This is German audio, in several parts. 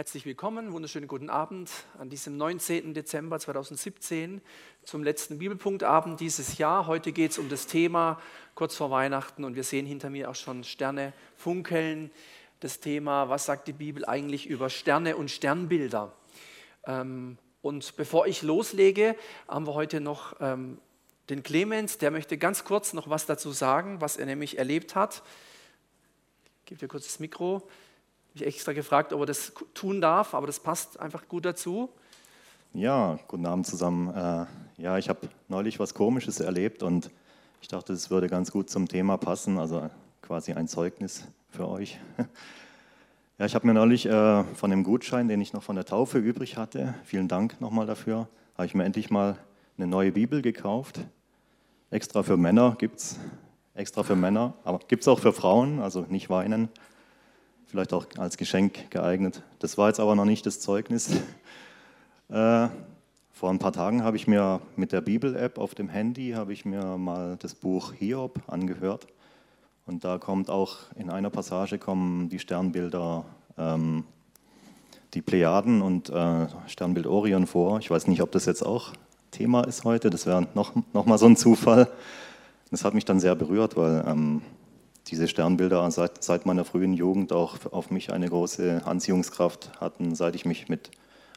Herzlich willkommen, wunderschönen guten Abend an diesem 19. Dezember 2017 zum letzten Bibelpunktabend dieses Jahr. Heute geht es um das Thema kurz vor Weihnachten und wir sehen hinter mir auch schon Sterne funkeln. Das Thema, was sagt die Bibel eigentlich über Sterne und Sternbilder? Ähm, und bevor ich loslege, haben wir heute noch ähm, den Clemens, der möchte ganz kurz noch was dazu sagen, was er nämlich erlebt hat. Ich gebe dir kurz das Mikro ich extra gefragt, ob er das tun darf, aber das passt einfach gut dazu. Ja, guten Abend zusammen. Äh, ja, ich habe neulich was Komisches erlebt und ich dachte, es würde ganz gut zum Thema passen, also quasi ein Zeugnis für euch. Ja, ich habe mir neulich äh, von dem Gutschein, den ich noch von der Taufe übrig hatte, vielen Dank nochmal dafür, habe ich mir endlich mal eine neue Bibel gekauft. Extra für Männer gibt es, extra für Männer, aber gibt es auch für Frauen, also nicht weinen vielleicht auch als Geschenk geeignet. Das war jetzt aber noch nicht das Zeugnis. Äh, vor ein paar Tagen habe ich mir mit der Bibel-App auf dem Handy habe ich mir mal das Buch Hiob angehört und da kommt auch in einer Passage kommen die Sternbilder, ähm, die Plejaden und äh, Sternbild Orion vor. Ich weiß nicht, ob das jetzt auch Thema ist heute. Das wäre noch, noch mal so ein Zufall. Das hat mich dann sehr berührt, weil ähm, diese Sternbilder seit, seit, meiner frühen Jugend auch auf mich eine große Anziehungskraft hatten, seit ich mich mit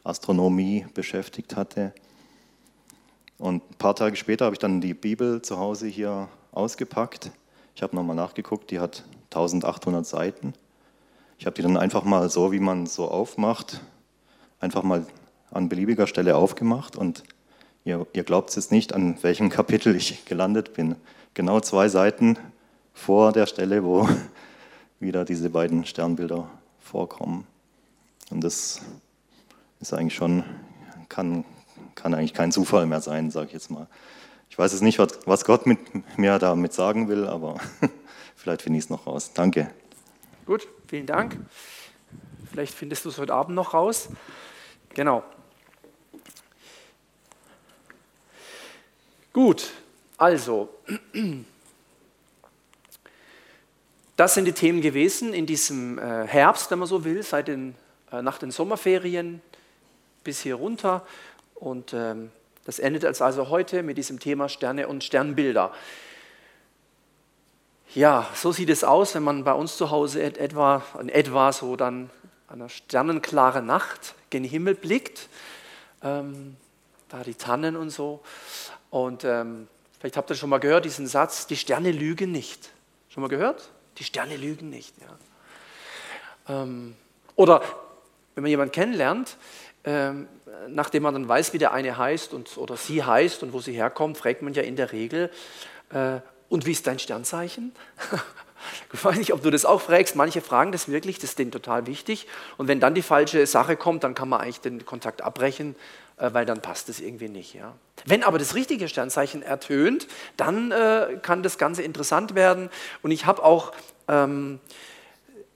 Astronomie beschäftigt hatte. Und ein paar Tage später habe ich dann die Bibel zu Hause hier ausgepackt. Ich habe nochmal nachgeguckt, die hat 1800 Seiten. Ich habe die dann einfach mal so, wie man so aufmacht, einfach mal an beliebiger Stelle aufgemacht. Und ihr, ihr glaubt es jetzt nicht, an welchem Kapitel ich gelandet bin. Genau zwei Seiten vor der Stelle, wo wieder diese beiden Sternbilder vorkommen. Und das ist eigentlich schon, kann, kann eigentlich kein Zufall mehr sein, sage ich jetzt mal. Ich weiß jetzt nicht, was Gott mit mir damit sagen will, aber vielleicht finde ich es noch raus. Danke. Gut, vielen Dank. Vielleicht findest du es heute Abend noch raus. Genau. Gut, also Das sind die Themen gewesen in diesem äh, Herbst, wenn man so will, seit den, äh, nach den Sommerferien bis hier runter. Und ähm, das endet also heute mit diesem Thema Sterne und Sternbilder. Ja, so sieht es aus, wenn man bei uns zu Hause etwa, etwa so dann einer sternenklaren Nacht gen Himmel blickt. Ähm, da die Tannen und so. Und ähm, vielleicht habt ihr schon mal gehört, diesen Satz, die Sterne lügen nicht. Schon mal gehört? Die Sterne lügen nicht. Ja. Ähm, oder wenn man jemanden kennenlernt, ähm, nachdem man dann weiß, wie der eine heißt und, oder sie heißt und wo sie herkommt, fragt man ja in der Regel, äh, und wie ist dein Sternzeichen? Ich weiß nicht, ob du das auch fragst. Manche fragen das wirklich, das ist denen total wichtig. Und wenn dann die falsche Sache kommt, dann kann man eigentlich den Kontakt abbrechen, äh, weil dann passt es irgendwie nicht. Ja. Wenn aber das richtige Sternzeichen ertönt, dann äh, kann das Ganze interessant werden. Und ich habe auch ähm,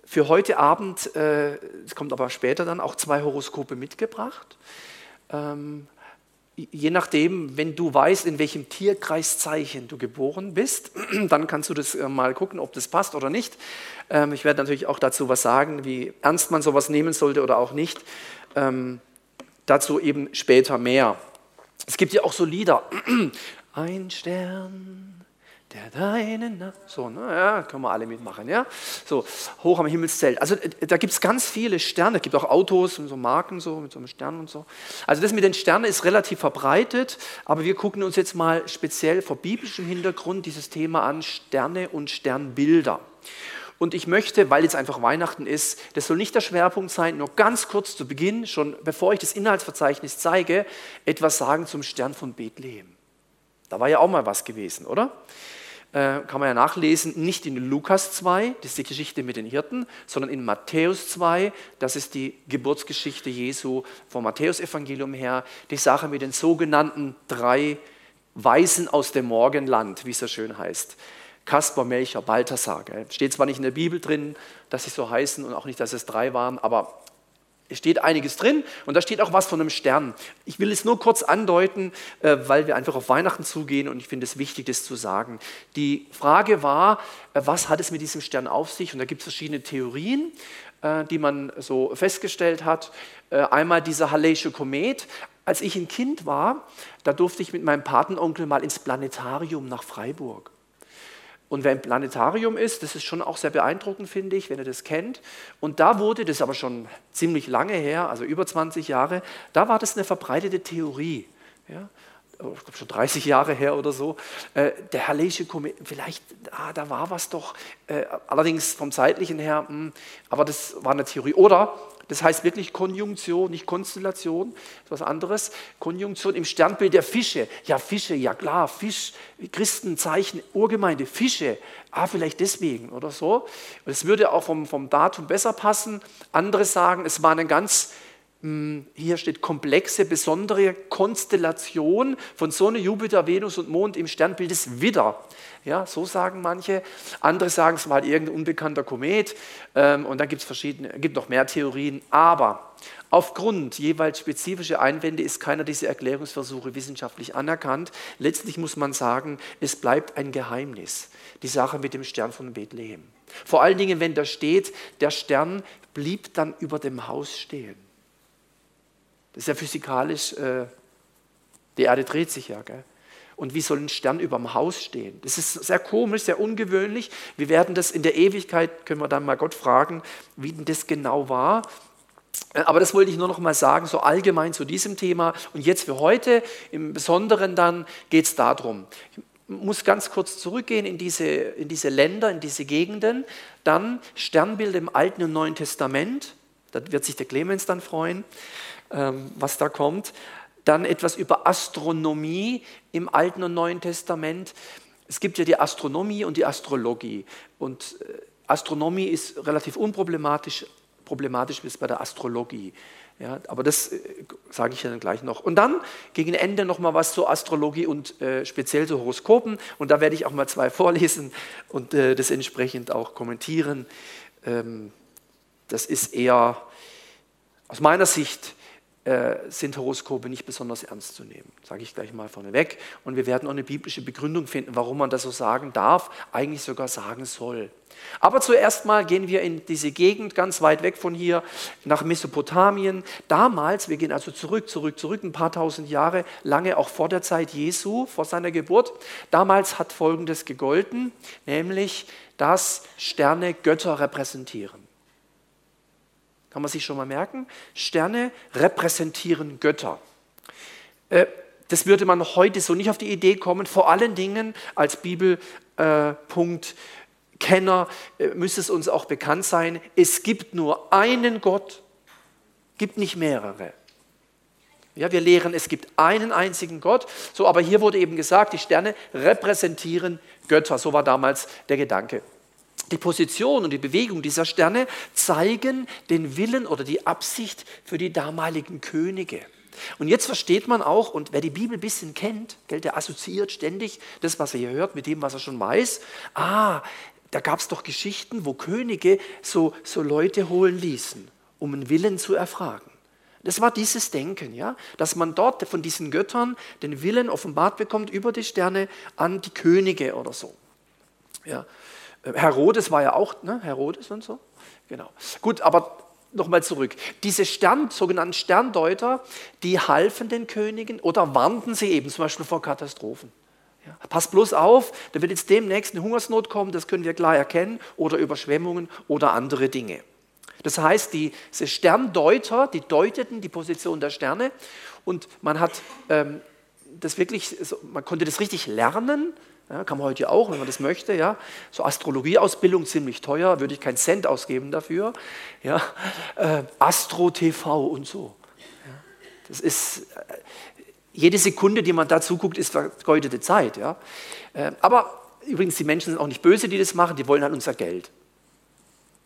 für heute Abend, äh, es kommt aber später dann, auch zwei Horoskope mitgebracht. Ähm, je nachdem, wenn du weißt, in welchem Tierkreiszeichen du geboren bist, dann kannst du das äh, mal gucken, ob das passt oder nicht. Ähm, ich werde natürlich auch dazu was sagen, wie ernst man sowas nehmen sollte oder auch nicht. Ähm, dazu eben später mehr. Es gibt ja auch so Lieder. Ein Stern der deinen, so, ne, ja, können wir alle mitmachen, ja, so, hoch am Himmelszelt. Also äh, da gibt es ganz viele Sterne, es gibt auch Autos und so Marken so, mit so einem Stern und so. Also das mit den Sternen ist relativ verbreitet, aber wir gucken uns jetzt mal speziell vor biblischem Hintergrund dieses Thema an, Sterne und Sternbilder. Und ich möchte, weil jetzt einfach Weihnachten ist, das soll nicht der Schwerpunkt sein, nur ganz kurz zu Beginn, schon bevor ich das Inhaltsverzeichnis zeige, etwas sagen zum Stern von Bethlehem. Da war ja auch mal was gewesen, oder? Äh, kann man ja nachlesen, nicht in Lukas 2, das ist die Geschichte mit den Hirten, sondern in Matthäus 2, das ist die Geburtsgeschichte Jesu vom Matthäusevangelium her, die Sache mit den sogenannten drei Weisen aus dem Morgenland, wie es so schön heißt. Kaspar, Melcher, Balthasar. Steht zwar nicht in der Bibel drin, dass sie so heißen und auch nicht, dass es drei waren, aber steht einiges drin und da steht auch was von einem Stern. Ich will es nur kurz andeuten, äh, weil wir einfach auf Weihnachten zugehen und ich finde es wichtig, das zu sagen. Die Frage war, äh, was hat es mit diesem Stern auf sich? Und da gibt es verschiedene Theorien. äh, die man so festgestellt hat. Einmal dieser Halley'sche Komet. Als ich ein Kind war, da durfte ich mit meinem Patenonkel mal ins Planetarium nach Freiburg. Und wer im Planetarium ist, das ist schon auch sehr beeindruckend, finde ich, wenn ihr das kennt. Und da wurde, das ist aber schon ziemlich lange her, also über 20 Jahre, da war das eine verbreitete Theorie. Ja? Ich glaube schon 30 Jahre her oder so, äh, der Halley'sche Komet, vielleicht, ah, da war was doch, äh, allerdings vom zeitlichen her, mh, hm, aber das war eine Theorie. Oder das heißt wirklich Konjunktion, nicht Konstellation, was anderes. Konjunktion im Sternbild der Fische. Ja, Fische, ja klar, Fisch, Christenzeichen, Urgemeinde, Fische. Ah, vielleicht deswegen oder so. Es würde auch vom, vom Datum besser passen. Andere sagen, es war eine ganz hier steht komplexe, besondere Konstellation von Sonne, Jupiter, Venus und Mond im Sternbild des Widder. Ja, so sagen manche. Andere sagen, es war halt irgendein unbekannter Komet. Ähm, und dann gibt es verschiedene, gibt noch mehr Theorien. Aber aufgrund jeweils spezifischer Einwände ist keiner dieser Erklärungsversuche wissenschaftlich anerkannt. Letztlich muss man sagen, es bleibt ein Geheimnis. Die Sache mit dem Stern von Bethlehem. Vor allen Dingen, wenn da steht, der Stern blieb dann über dem Haus stehen. Das ist ja physikalisch, äh, die Erde dreht sich ja. Gell? Und wie soll ein Stern über dem Haus stehen? Das ist sehr komisch, sehr ungewöhnlich. Wir werden das in der Ewigkeit, können wir dann mal Gott fragen, wie denn das genau war. Äh, aber das wollte ich nur noch mal sagen, so allgemein zu diesem Thema. Und jetzt für heute, im Besonderen dann, geht es darum. Ich muss ganz kurz zurückgehen in diese, in diese Länder, in diese Gegenden. Dann Sternbilder im Alten und Neuen Testament. Da wird sich der Clemens dann freuen. Ähm, was da kommt. Dann etwas über Astronomie im Alten und Neuen Testament. Es gibt ja die Astronomie und die Astrologie. Und äh, Astronomie ist relativ unproblematisch, problematisch bis bei der Astrologie. Ja, aber das äh, sage ich ja dann gleich noch. Und dann gegen Ende noch mal was zur Astrologie und äh, speziell zu Horoskopen. Und da werde ich auch mal zwei vorlesen und äh, das entsprechend auch kommentieren. Ähm, das ist eher aus meiner Sicht sind Horoskope nicht besonders ernst zu nehmen. Sage ich gleich mal vorneweg. Und wir werden auch eine biblische Begründung finden, warum man das so sagen darf, eigentlich sogar sagen soll. Aber zuerst mal gehen wir in diese Gegend ganz weit weg von hier nach Mesopotamien. Damals, wir gehen also zurück, zurück, zurück, ein paar tausend Jahre, lange auch vor der Zeit Jesu, vor seiner Geburt. Damals hat Folgendes gegolten, nämlich, dass Sterne Götter repräsentieren. Kann man sich schon mal merken? Sterne repräsentieren Götter. Äh, das würde man heute so nicht auf die Idee kommen. Vor allen Dingen als Bibelpunkt Kenner äh, müsste es uns auch bekannt sein, es gibt nur einen Gott, gibt nicht mehrere. Ja, wir lehren, es gibt einen einzigen Gott. So, aber hier wurde eben gesagt, die Sterne repräsentieren Götter. So war damals der Gedanke. Die Position und die Bewegung dieser Sterne zeigen den Willen oder die Absicht für die damaligen Könige. Und jetzt versteht man auch, und wer die Bibel ein bisschen kennt, der assoziiert ständig das, was er hier hört, mit dem, was er schon weiß. Ah, da gab es doch Geschichten, wo Könige so, so Leute holen ließen, um einen Willen zu erfragen. Das war dieses Denken, ja, dass man dort von diesen Göttern den Willen offenbart bekommt über die Sterne an die Könige oder so. Ja. Herodes war ja auch, ne, Herodes und so. Genau. Gut, aber nochmal zurück. Diese Stern, sogenannten Sterndeuter, die halfen den Königen oder warnten sie eben zum Beispiel vor Katastrophen. Ja, pass bloß auf, da wird jetzt demnächst eine Hungersnot kommen, das können wir klar erkennen, oder Überschwemmungen oder andere Dinge. Das heißt, diese Sterndeuter, die deuteten die Position der Sterne und man hat ähm, das wirklich, man konnte das richtig lernen, ja, kann man heute auch, wenn man das möchte. Ja. So Astrologieausbildung ziemlich teuer, würde ich keinen Cent ausgeben dafür. Ja. Äh, Astro TV und so. Ja. Das ist, äh, jede Sekunde, die man da zuguckt, ist vergeudete Zeit. Ja. Äh, aber übrigens, die Menschen sind auch nicht böse, die das machen, die wollen halt unser Geld.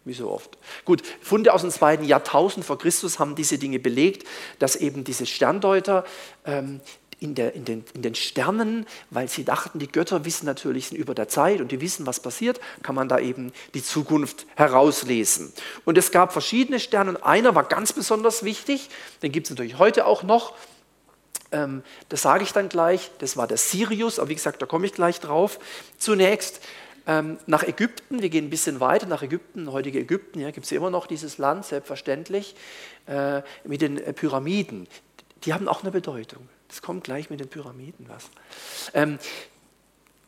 Wie so oft. Gut, Funde aus dem zweiten Jahrtausend vor Christus haben diese Dinge belegt, dass eben diese Sterndeuter ähm, in, der, in, den, in den Sternen, weil sie dachten, die Götter wissen natürlich sind über der Zeit und die wissen, was passiert, kann man da eben die Zukunft herauslesen. Und es gab verschiedene Sterne und einer war ganz besonders wichtig, den gibt es natürlich heute auch noch. Ähm, das sage ich dann gleich, das war der Sirius, aber wie gesagt, da komme ich gleich drauf. Zunächst ähm, nach Ägypten. Wir gehen ein bisschen weiter nach Ägypten, heutige Ägypten. Ja, gibt es immer noch dieses Land, selbstverständlich, äh, mit den Pyramiden. Die haben auch eine Bedeutung. Das kommt gleich mit den Pyramiden was. Ähm,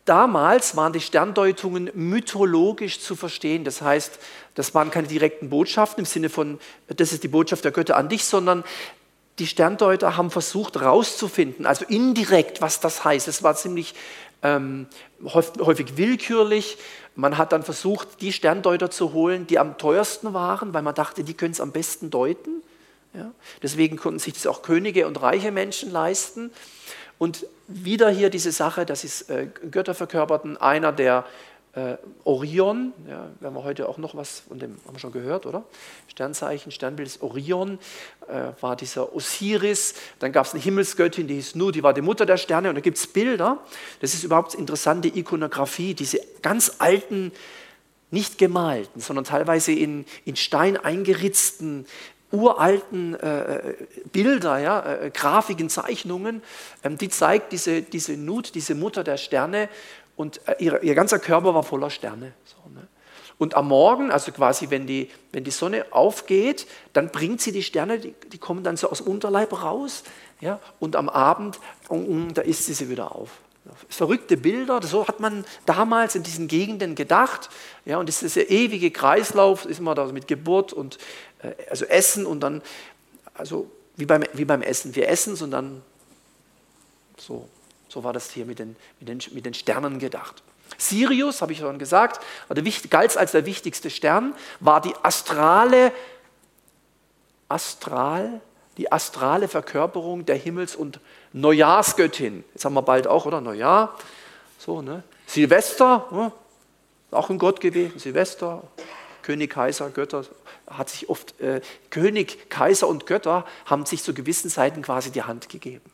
Damals waren die Sterndeutungen mythologisch zu verstehen. Das heißt, das waren keine direkten Botschaften im Sinne von, das ist die Botschaft der Götter an dich, sondern die Sterndeuter haben versucht herauszufinden, also indirekt, was das heißt. Es war ziemlich ähm, häufig willkürlich. Man hat dann versucht, die Sterndeuter zu holen, die am teuersten waren, weil man dachte, die können es am besten deuten. Ja? Deswegen konnten sich das auch Könige und reiche Menschen leisten. Und wieder hier diese Sache, das ist äh, Götter verkörperten, einer der äh, Orion, ja, werden wir heute auch noch was von dem, haben wir schon gehört, oder? Sternzeichen, Sternbild ist Orion, äh, war dieser Osiris. Dann gab es eine Himmelsgöttin, die hieß Nu, die war die Mutter der Sterne. Und da gibt es Bilder. Das ist überhaupt interessante Ikonografie, diese ganz alten, nicht gemalten, sondern teilweise in, in Stein eingeritzten uralten äh, Bilder, ja, äh, Grafiken, Zeichnungen, ähm, die zeigt diese, diese Nut, diese Mutter der Sterne und äh, ihr, ihr, ganzer Körper war voller Sterne. So, ne? Und am Morgen, also quasi wenn die, wenn die Sonne aufgeht, dann bringt sie die Sterne, die, die kommen dann so aus dem Unterleib raus ja, und am Abend, um, um, da isst sie sie wieder auf. Verrückte Bilder, so hat man damals in diesen Gegenden gedacht. Ja, und das ist der ewige Kreislauf, ist immer da mit Geburt und äh, also Essen und dann, also wie beim, wie beim Essen. Wir essen es und dann so. So war das hier mit den, mit den, mit den Sternen gedacht. Sirius, habe ich schon gesagt, galt als der wichtigste Stern, war die astrale, astral, die astrale Verkörperung der Himmels- und Neujahrsgöttin. Jetzt haben wir bald auch, oder? Neujahr. So, ne? Silvester, ne? auch ein Gott gewesen. Silvester, König, Kaiser, Götter, hat sich oft, äh, König, Kaiser und Götter haben sich zu gewissen Zeiten quasi die Hand gegeben.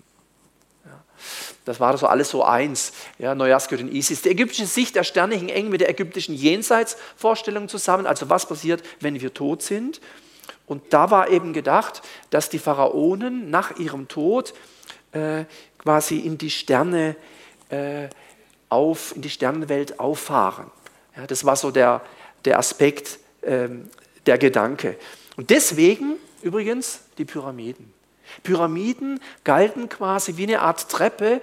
Das war so alles so eins. Ja, Neujahrsgöttin Isis. Die ägyptische Sicht der Sterne hing eng mit der ägyptischen Jenseitsvorstellung zusammen. Also was passiert, wenn wir tot sind? Und da war eben gedacht, dass die Pharaonen nach ihrem Tod äh, quasi in die Sterne äh, auf, in die Sternenwelt auffahren. Ja, das war so der, der Aspekt, ähm, der Gedanke. Und deswegen übrigens die Pyramiden. Pyramiden galten quasi wie eine Art Treppe.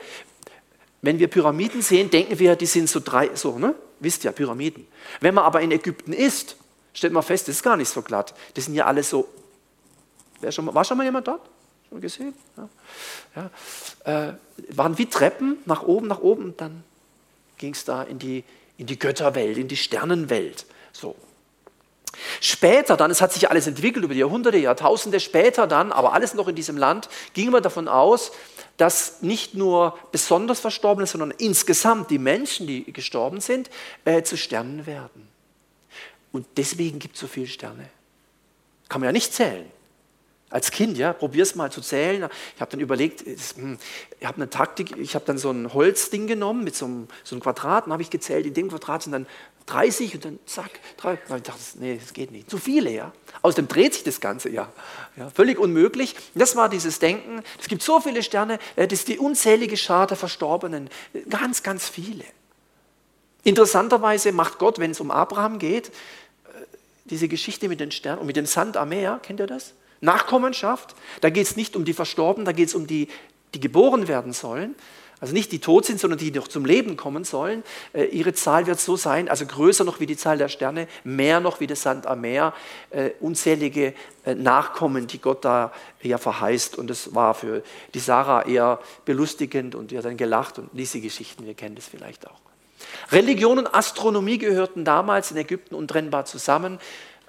Wenn wir Pyramiden sehen, denken wir, die sind so drei, so, ne? Wisst ja, Pyramiden. Wenn man aber in Ägypten ist, stellt man fest, das ist gar nicht so glatt. Das sind ja alle so. Schon war schon mal jemand dort? Schon gesehen? Ja. ja. Äh, waren wie Treppen nach oben, nach oben und dann ging es da in die, in die Götterwelt, in die Sternenwelt. So. Später dann, es hat sich alles entwickelt über die Jahrhunderte, Jahrtausende später dann, aber alles noch in diesem Land, ging man davon aus, dass nicht nur besonders Verstorbene, sondern insgesamt die Menschen, die gestorben sind, äh, zu Sternen werden. Und deswegen gibt es so viele Sterne. Kann man ja nicht zählen. Als Kind, ja, probier es mal zu zählen. Ich habe dann überlegt, hm, ich habe eine Taktik, ich habe dann so ein Holzding genommen mit so einem, so einem Quadrat und habe ich gezählt, in dem Quadrat sind dann 30 und dann zack, drei. Und ich dachte, nee, das geht nicht. Zu viele, ja. Außerdem dreht sich das Ganze ja. ja völlig unmöglich. Das war dieses Denken. Es gibt so viele Sterne, äh, das ist die unzählige Schar der Verstorbenen. Ganz, ganz viele. Interessanterweise macht Gott, wenn es um Abraham geht, äh, diese Geschichte mit den Sternen und mit dem Sand am Meer, kennt ihr das? Nachkommenschaft, da geht es nicht um die Verstorbenen, da geht es um die, die geboren werden sollen. Also nicht die tot sind, sondern die noch zum Leben kommen sollen. Äh, ihre Zahl wird so sein, also größer noch wie die Zahl der Sterne, mehr noch wie der Sand am Meer, äh, unzählige äh, Nachkommen, die Gott da ja verheißt. Und das war für die Sarah eher belustigend und die hat dann gelacht und ließ die Geschichten, wir kennen das vielleicht auch. Religion und Astronomie gehörten damals in Ägypten untrennbar zusammen.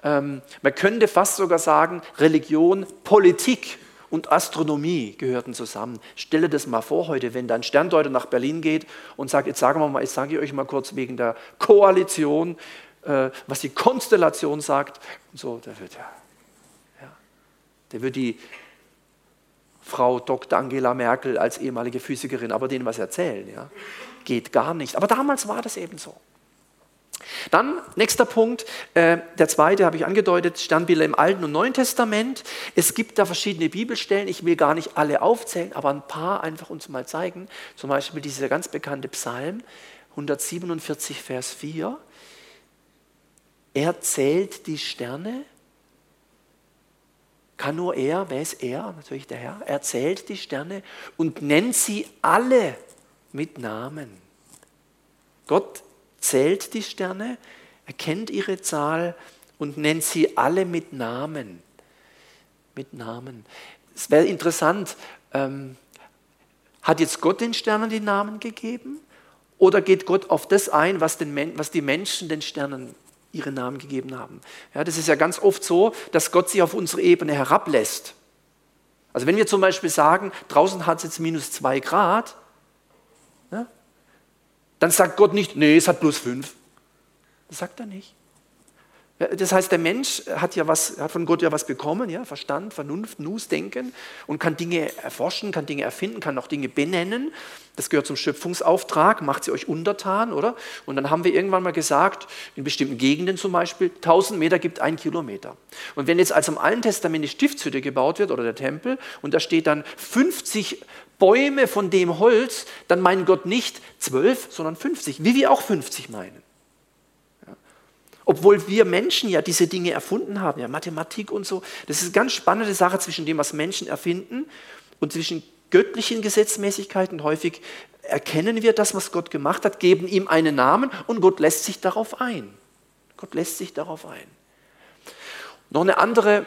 Ähm, man könnte fast sogar sagen, Religion, Politik und Astronomie gehörten zusammen. Stelle das mal vor heute, wenn dann Sterndeuter nach Berlin geht und sagt, jetzt sagen wir mal, ich sage euch mal kurz wegen der Koalition, äh, was die Konstellation sagt. Und so, da wird ja, ja, der wird die Frau Dr. Angela Merkel als ehemalige Physikerin aber denen was erzählen. Ja? Geht gar nicht. Aber damals war das eben so. Dann, nächster Punkt, äh, der zweite habe ich angedeutet, Sternbilder im Alten und Neuen Testament. Es gibt da verschiedene Bibelstellen, ich will gar nicht alle aufzählen, aber ein paar einfach uns mal zeigen. Zum Beispiel dieser ganz bekannte Psalm 147, Vers 4. Er zählt die Sterne. Kann nur er, wer ist er? Natürlich der Herr. Er zählt die Sterne und nennt sie alle mit Namen. Gott zählt die Sterne, erkennt ihre Zahl und nennt sie alle mit Namen. Mit Namen. Es wäre interessant, ähm, hat jetzt Gott den Sternen die Namen gegeben? Oder geht Gott auf das ein, was, den, was die Menschen den Sternen ihre Namen gegeben haben? Ja, das ist ja ganz oft so, dass Gott sich auf unsere Ebene herablässt. Also wenn wir zum Beispiel sagen, draußen hat es jetzt minus zwei Grad, ja, dann sagt Gott nicht, nee, es hat plus fünf. Das sagt er nicht. Das heißt, der Mensch hat ja was, hat von Gott ja was bekommen, ja, Verstand, Vernunft, Nus, Denken und kann Dinge erforschen, kann Dinge erfinden, kann auch Dinge benennen. Das gehört zum Schöpfungsauftrag, macht sie euch untertan, oder? Und dann haben wir irgendwann mal gesagt, in bestimmten Gegenden zum Beispiel, 1000 Meter gibt ein Kilometer. Und wenn jetzt also im Alten Testament die Stiftshütte gebaut wird oder der Tempel und da steht dann 50 Bäume von dem Holz, dann meint Gott nicht 12, sondern 50, wie wir auch 50 meinen. Obwohl wir Menschen ja diese Dinge erfunden haben, ja, Mathematik und so. Das ist eine ganz spannende Sache zwischen dem, was Menschen erfinden und zwischen göttlichen Gesetzmäßigkeiten. Häufig erkennen wir das, was Gott gemacht hat, geben ihm einen Namen und Gott lässt sich darauf ein. Gott lässt sich darauf ein. Noch eine andere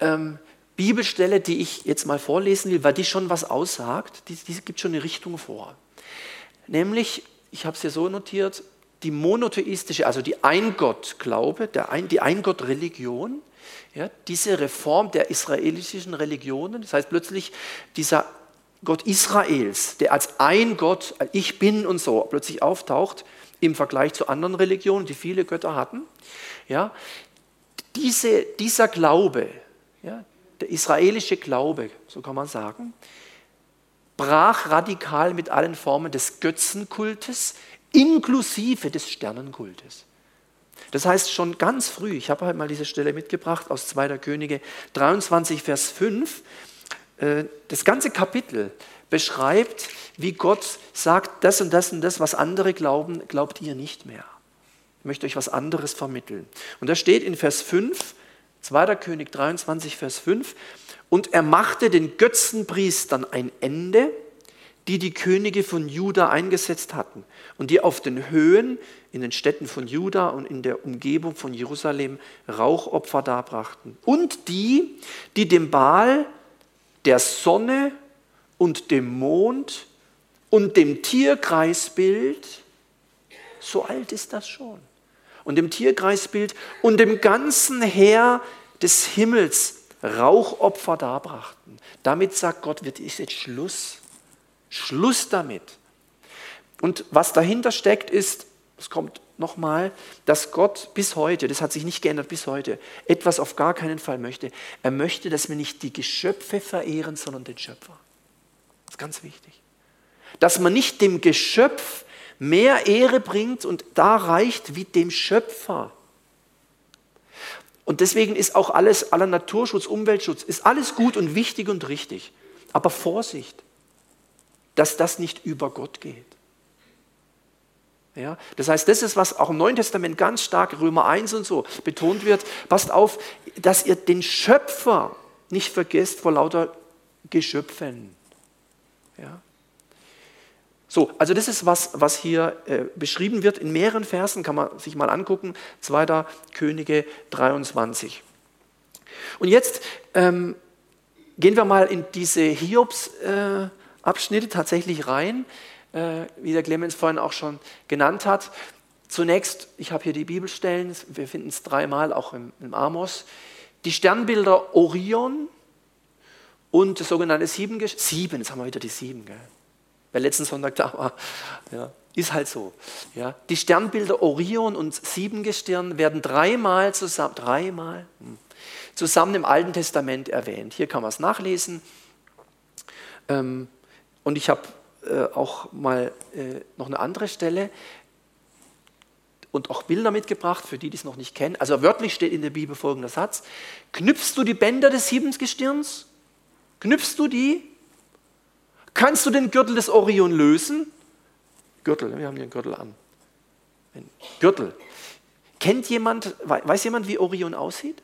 ähm, Bibelstelle, die ich jetzt mal vorlesen will, weil die schon was aussagt, die, die gibt schon eine Richtung vor. Nämlich, ich habe es hier so notiert, die monotheistische, also die Eingottglaube, die Eingottreligion, ja, diese Reform der israelischen Religionen, das heißt plötzlich dieser Gott Israels, der als ein Gott, ich bin und so, plötzlich auftaucht im Vergleich zu anderen Religionen, die viele Götter hatten. Ja, diese, dieser Glaube, ja, der israelische Glaube, so kann man sagen, brach radikal mit allen Formen des Götzenkultes inklusive des Sternenkultes. Das heißt schon ganz früh, ich habe halt mal diese Stelle mitgebracht aus 2. Könige 23, Vers 5, äh, das ganze Kapitel beschreibt, wie Gott sagt, das und das und das, was andere glauben, glaubt ihr nicht mehr. Ich möchte euch was anderes vermitteln. Und da steht in Vers 5, 2. König 23, Vers 5, und er machte den Götzenpriestern ein Ende, die die Könige von Juda eingesetzt hatten und die auf den Höhen in den Städten von Juda und in der Umgebung von Jerusalem Rauchopfer darbrachten. Und die, die dem Baal, der Sonne und dem Mond und dem Tierkreisbild, so alt ist das schon, und dem Tierkreisbild und dem ganzen Heer des Himmels Rauchopfer darbrachten. Damit sagt Gott, wird jetzt Schluss Schluss damit. Und was dahinter steckt, ist, es kommt nochmal, dass Gott bis heute, das hat sich nicht geändert bis heute, etwas auf gar keinen Fall möchte. Er möchte, dass wir nicht die Geschöpfe verehren, sondern den Schöpfer. Das ist ganz wichtig. Dass man nicht dem Geschöpf mehr Ehre bringt und da reicht wie dem Schöpfer. Und deswegen ist auch alles, aller Naturschutz, Umweltschutz, ist alles gut und wichtig und richtig. Aber Vorsicht dass das nicht über Gott geht. Ja, das heißt, das ist, was auch im Neuen Testament ganz stark, Römer 1 und so, betont wird. Passt auf, dass ihr den Schöpfer nicht vergesst vor lauter Geschöpfen. Ja. So, also das ist was, was hier äh, beschrieben wird in mehreren Versen, kann man sich mal angucken. 2. Könige 23. Und jetzt ähm, gehen wir mal in diese Hiobs. Abschnitte tatsächlich rein, äh, wie der Clemens vorhin auch schon genannt hat. Zunächst, ich habe hier die Bibelstellen, wir finden es dreimal auch im, im Amos. Die Sternbilder Orion und das sogenannte Sieben, Sieben, jetzt haben wir wieder die Sieben, gell? wer letzten Sonntag da war. Ja, ist halt so. Ja. Die Sternbilder Orion und Siebengestirn werden dreimal zusammen, dreimal, hm, zusammen im Alten Testament erwähnt. Hier kann man es nachlesen. Ähm, und ich habe äh, auch mal äh, noch eine andere Stelle und auch Bilder mitgebracht, für die, die es noch nicht kennen. Also wörtlich steht in der Bibel folgender Satz. Knüpfst du die Bänder des Siebensgestirns? Knüpfst du die? Kannst du den Gürtel des Orion lösen? Gürtel, wir haben hier einen Gürtel an. Ein Gürtel. Kennt jemand, weiß jemand, wie Orion aussieht?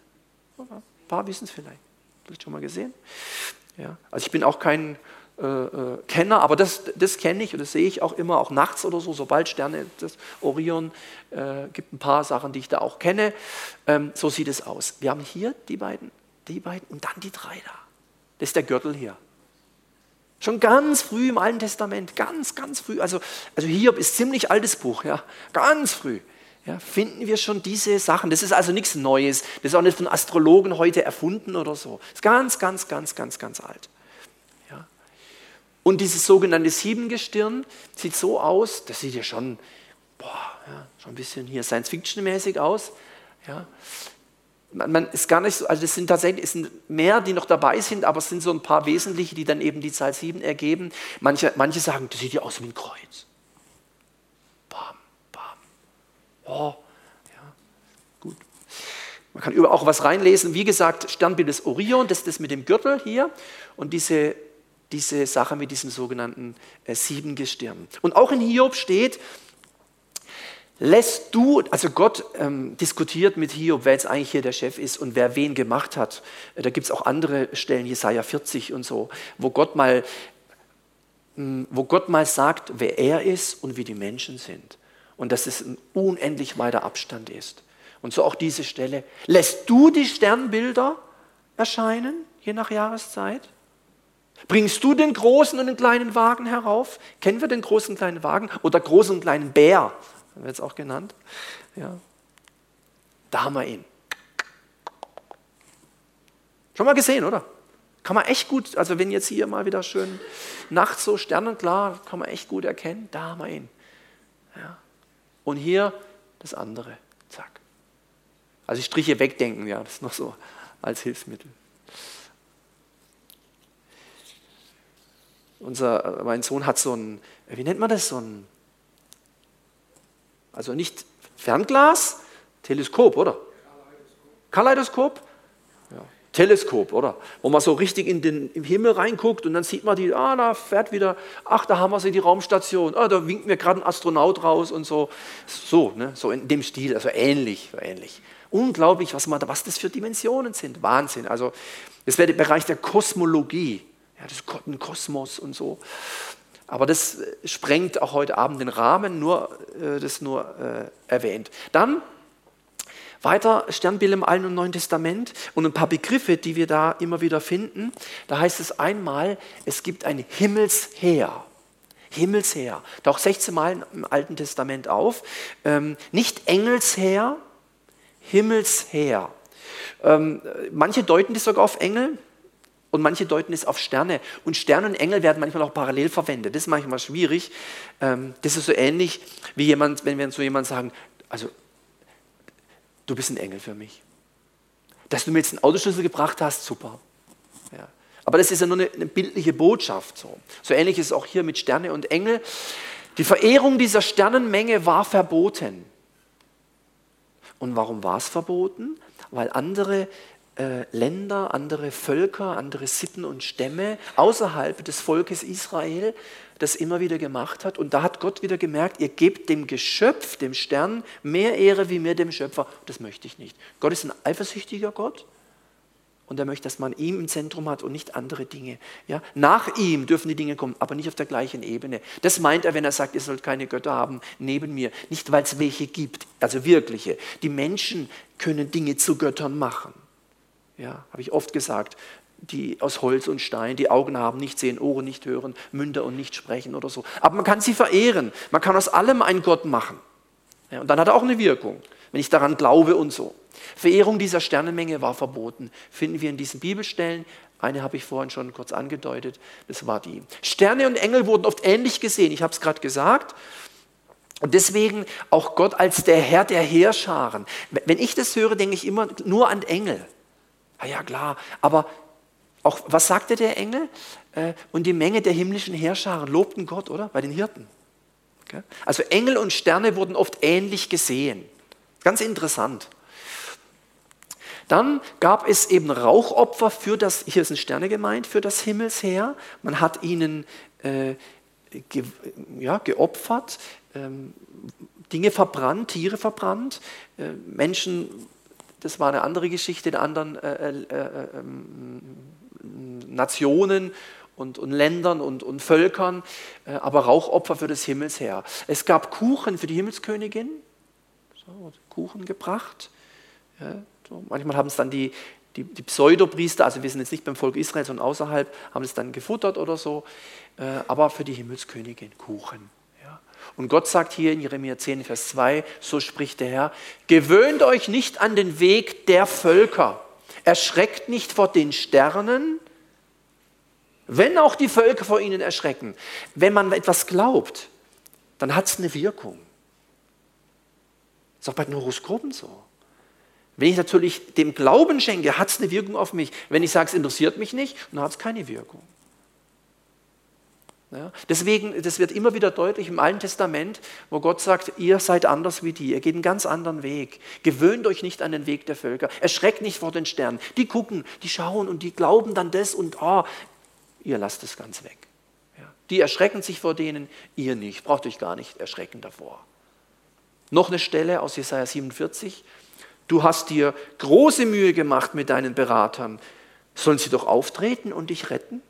Ein paar wissen es vielleicht. Vielleicht schon mal gesehen. Ja. Also ich bin auch kein äh, äh, Kenner, aber das, das kenne ich und das sehe ich auch immer, auch nachts oder so, sobald Sterne, das Orion, äh, gibt ein paar Sachen, die ich da auch kenne. Ähm, so sieht es aus. Wir haben hier die beiden, die beiden und dann die drei da. Das ist der Gürtel hier. Schon ganz früh im Alten Testament, ganz, ganz früh. Also, also Hiob ist ziemlich altes Buch, ja, ganz früh. Ja, finden wir schon diese Sachen. Das ist also nichts Neues. Das ist auch nicht von Astrologen heute erfunden oder so. Das ist ganz, ganz, ganz, ganz, ganz alt. Und dieses sogenannte Siebengestirn sieht so aus, das sieht ja schon, boah, ja, schon ein bisschen hier Science-Fiction-mäßig aus. Ja man ist gar nicht so, also es sind tatsächlich es sind mehr, die noch dabei sind, aber es sind so ein paar wesentliche, die dann eben die Zahl 7 ergeben. Manche, manche sagen, das sieht ja aus wie ein Kreuz. Bam, bam. Oh, ja, gut. Man kann überall auch was reinlesen. Wie gesagt, Sternbild des Orion, das ist das mit dem Gürtel hier und diese, diese Sache mit diesem sogenannten äh, Siebengestirn. Und auch in Hiob steht, lässt du, also Gott ähm, diskutiert mit Hiob, wer jetzt eigentlich hier der Chef ist und wer wen gemacht hat. Da gibt es auch andere Stellen, Jesaja 40 und so, wo Gott mal, hm, wo Gott mal sagt, wer er ist und wie die Menschen sind. Und dass es ein unendlich weiter Abstand ist. Und so auch diese Stelle. Lässt du die Sternbilder erscheinen, je nach Jahreszeit? Bringst du den großen und den kleinen Wagen herauf? Kennen wir den großen und kleinen Wagen? Oder großen und kleinen Bär? wird es auch genannt. Ja. Da haben wir ihn. Schon mal gesehen, oder? Kann man echt gut, also wenn jetzt hier mal wieder schön nachts so sternenklar, kann man echt gut erkennen, da haben wir ihn. Ja. Und hier das andere, zack. Also ich Striche wegdenken, ja, das ist noch so als Hilfsmittel. Unser, mein Sohn hat so ein, wie nennt man das, so ein also nicht Fernglas, Teleskop, oder? Kaleidoskop? Ja. Teleskop, oder? Wo man so richtig in den im Himmel reinguckt und dann sieht man die, ah, da fährt wieder, ach, da haben wir sie, die Raumstation, ah, da winkt mir gerade ein Astronaut raus und so. So, ne? so in dem Stil, also ähnlich, ähnlich. Unglaublich, was, man, was das für Dimensionen sind. Wahnsinn. Also, das wäre der Bereich der Kosmologie, ja, das Kosmos und so. Aber das äh, sprengt auch heute Abend den Rahmen, nur äh, das nur äh, erwähnt. Dann weiter Sternbild im Alten und Neuen Testament und ein paar Begriffe, die wir da immer wieder finden. Da heißt es einmal, es gibt ein Himmelsheer. Himmelsheer. Taucht 16 Mal im Alten Testament auf. Ähm, nicht Engelsheer, Himmelsheer. Ähm, manche deuten das sogar auf Engel, und manche deuten es auf Sterne. Und Sterne und Engel werden manchmal auch parallel verwendet. Das ist manchmal schwierig. Ähm, das ist so ähnlich wie jemand, wenn wir zu jemandem sagen, also du bist ein Engel für mich. Dass du mir jetzt einen Autoschlüssel gebracht hast, super. Ja. Aber das ist ja nur eine, eine bildliche Botschaft. So. so ähnlich ist es auch hier mit Sterne und Engel. Die Verehrung dieser Sternenmenge war verboten. Und warum war es verboten? Weil andere äh, Länder, andere Völker, andere Sitten und Stämme außerhalb des Volkes Israel das immer wieder gemacht hat. Und da hat Gott wieder gemerkt, ihr gebt dem Geschöpf, dem Stern, mehr Ehre wie mir dem Schöpfer. Das möchte ich nicht. Gott ist ein eifersüchtiger Gott und er möchte, dass man ihm im Zentrum hat und nicht andere Dinge. Ja? Nach ihm dürfen die Dinge kommen, aber nicht auf der gleichen Ebene. Das meint er, wenn er sagt, ihr sollt keine Götter haben neben mir. Nicht, weil es welche gibt, also wirkliche. Die Menschen können Dinge zu Göttern machen. Ja, habe ich oft gesagt, die aus Holz und Stein, die Augen haben, nicht sehen, Ohren nicht hören, Münder und nicht sprechen oder so. Aber man kann sie verehren. Man kann aus allem einen Gott machen. Ja, und dann hat er auch eine Wirkung, wenn ich daran glaube und so. Verehrung dieser Sternenmenge war verboten. Finden wir in diesen Bibelstellen. Eine habe ich vorhin schon kurz angedeutet. Das war die. Sterne und Engel wurden oft ähnlich gesehen. Ich habe es gerade gesagt. Und deswegen auch Gott als der Herr der Heerscharen. Wenn ich das höre, denke ich immer nur an Engel. Ah ja, klar. Aber auch, was sagte der Engel? Äh, und die Menge der himmlischen Herrscher lobten Gott, oder? Bei den Hirten. Also Engel und Sterne wurden oft ähnlich gesehen. Ganz interessant. Dann gab es eben Rauchopfer für das, hier sind Sterne gemeint, für das Himmelsheer. Man hat ihnen äh, ge, ja, geopfert, ähm, Dinge verbrannt, Tiere verbrannt, äh, Menschen, das war eine andere Geschichte in anderen äh, äh, äh ähm, Nationen und, und, Ländern und, und Völkern, äh, aber Rauchopfer für das Himmelsheer. Es gab Kuchen für die Himmelskönigin, so, Kuchen gebracht. Ja, so. Manchmal haben es dann die, die, die Pseudopriester, also wir sind jetzt nicht beim Volk Israel, sondern außerhalb, haben es dann gefuttert oder so, äh, aber für die Himmelskönigin Kuchen. Und Gott sagt hier in Jeremia 10, Vers 2, so spricht der Herr, gewöhnt euch nicht an den Weg der Völker, erschreckt nicht vor den Sternen, wenn auch die Völker vor ihnen erschrecken. Wenn man etwas glaubt, dann hat es eine Wirkung. Ist auch bei den Horoskopen so. Wenn ich natürlich dem Glauben schenke, hat es eine Wirkung auf mich. Wenn ich sage, es interessiert mich nicht, dann hat es keine Wirkung. Ja, deswegen, das wird immer wieder deutlich im Alten Testament, wo Gott sagt, ihr seid anders wie die, ihr geht einen ganz anderen Weg. Gewöhnt euch nicht an den Weg der Völker, erschreckt nicht vor den Sternen. Die gucken, die schauen und die glauben dann das und oh, ihr lasst es ganz weg. Ja, die erschrecken sich vor denen, ihr nicht, braucht euch gar nicht erschrecken davor. Noch eine Stelle aus Jesaja 47, Du hast dir große Mühe gemacht mit deinen Beratern. Sollen sie doch auftreten und dich retten?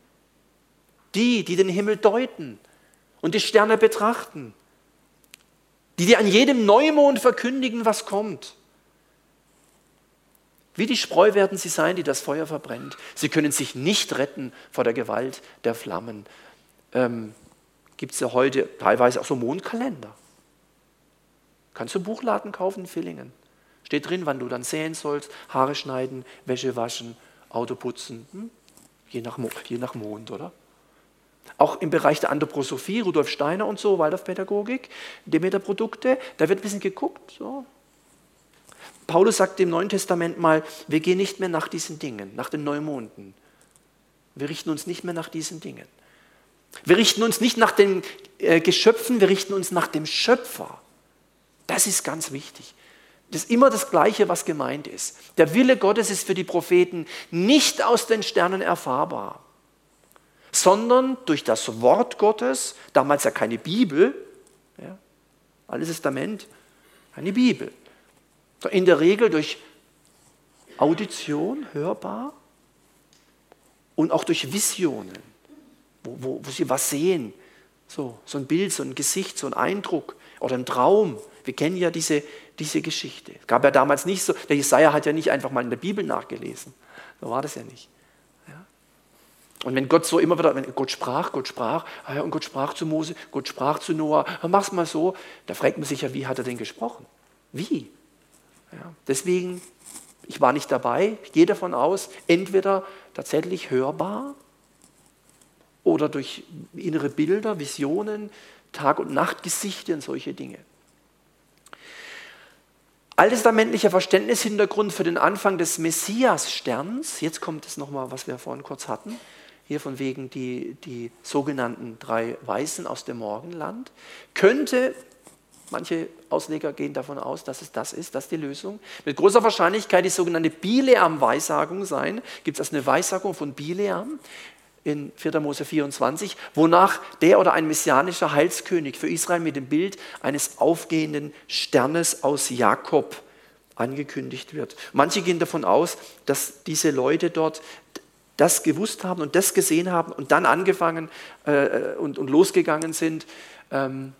Die, die den Himmel deuten und die Sterne betrachten, die dir an jedem Neumond verkündigen, was kommt. Wie die Spreu werden sie sein, die das Feuer verbrennt. Sie können sich nicht retten vor der Gewalt der Flammen. Ähm, Gibt es ja heute teilweise auch so Mondkalender. Kannst du Buchladen kaufen in Villingen. Steht drin, wann du dann säen sollst, Haare schneiden, Wäsche waschen, Auto putzen. Hm? Je, nach, je nach Mond, oder? Auch im Bereich der Anthroposophie, Rudolf Steiner und so, Waldorfpädagogik, Demeter-Produkte, da wird ein bisschen geguckt. So. Paulus sagt im Neuen Testament mal, wir gehen nicht mehr nach diesen Dingen, nach den Neumonden. Wir richten uns nicht mehr nach diesen Dingen. Wir richten uns nicht nach den äh, Geschöpfen, wir richten uns nach dem Schöpfer. Das ist ganz wichtig. Das ist immer das Gleiche, was gemeint ist. Der Wille Gottes ist für die Propheten nicht aus den Sternen erfahrbar, sondern durch das Wort Gottes, damals ja keine Bibel, ja, Altes Testament, eine Bibel. In der Regel durch Audition, hörbar, und auch durch Visionen, wo, wo, wo sie was sehen. So, so ein Bild, so ein Gesicht, so ein Eindruck oder ein Traum. Wir kennen ja diese, diese Geschichte. Es gab ja damals nicht so, der Jesaja hat ja nicht einfach mal in der Bibel nachgelesen. So war das ja nicht. Und wenn Gott so immer wieder, wenn Gott sprach, Gott sprach, ah und Gott sprach zu Mose, Gott sprach zu Noah, mach's mal so, da fragt man sich ja, wie hat er denn gesprochen? Wie? Ja, deswegen, ich war nicht dabei, ich gehe davon aus, entweder tatsächlich hörbar oder durch innere Bilder, Visionen, Tag- und Nachtgesichte und solche Dinge. Alttestamentlicher Verständnishintergrund für den Anfang des Messias-Sterns, jetzt kommt es nochmal, was wir vorhin kurz hatten, hier von wegen die, die sogenannten drei Weißen aus dem Morgenland, könnte, manche Ausleger gehen davon aus, dass es das ist, das ist die Lösung, mit großer Wahrscheinlichkeit die sogenannte Bileam-Weissagung sein. Gibt es also eine Weissagung von Bileam, in 4. Mose 24, wonach der oder ein messianischer Heilskönig für Israel mit dem Bild eines aufgehenden Sternes aus Jakob angekündigt wird. Manche gehen davon aus, dass diese Leute dort das gewusst haben und das gesehen haben und dann angefangen äh, und, und, losgegangen sind, ähm,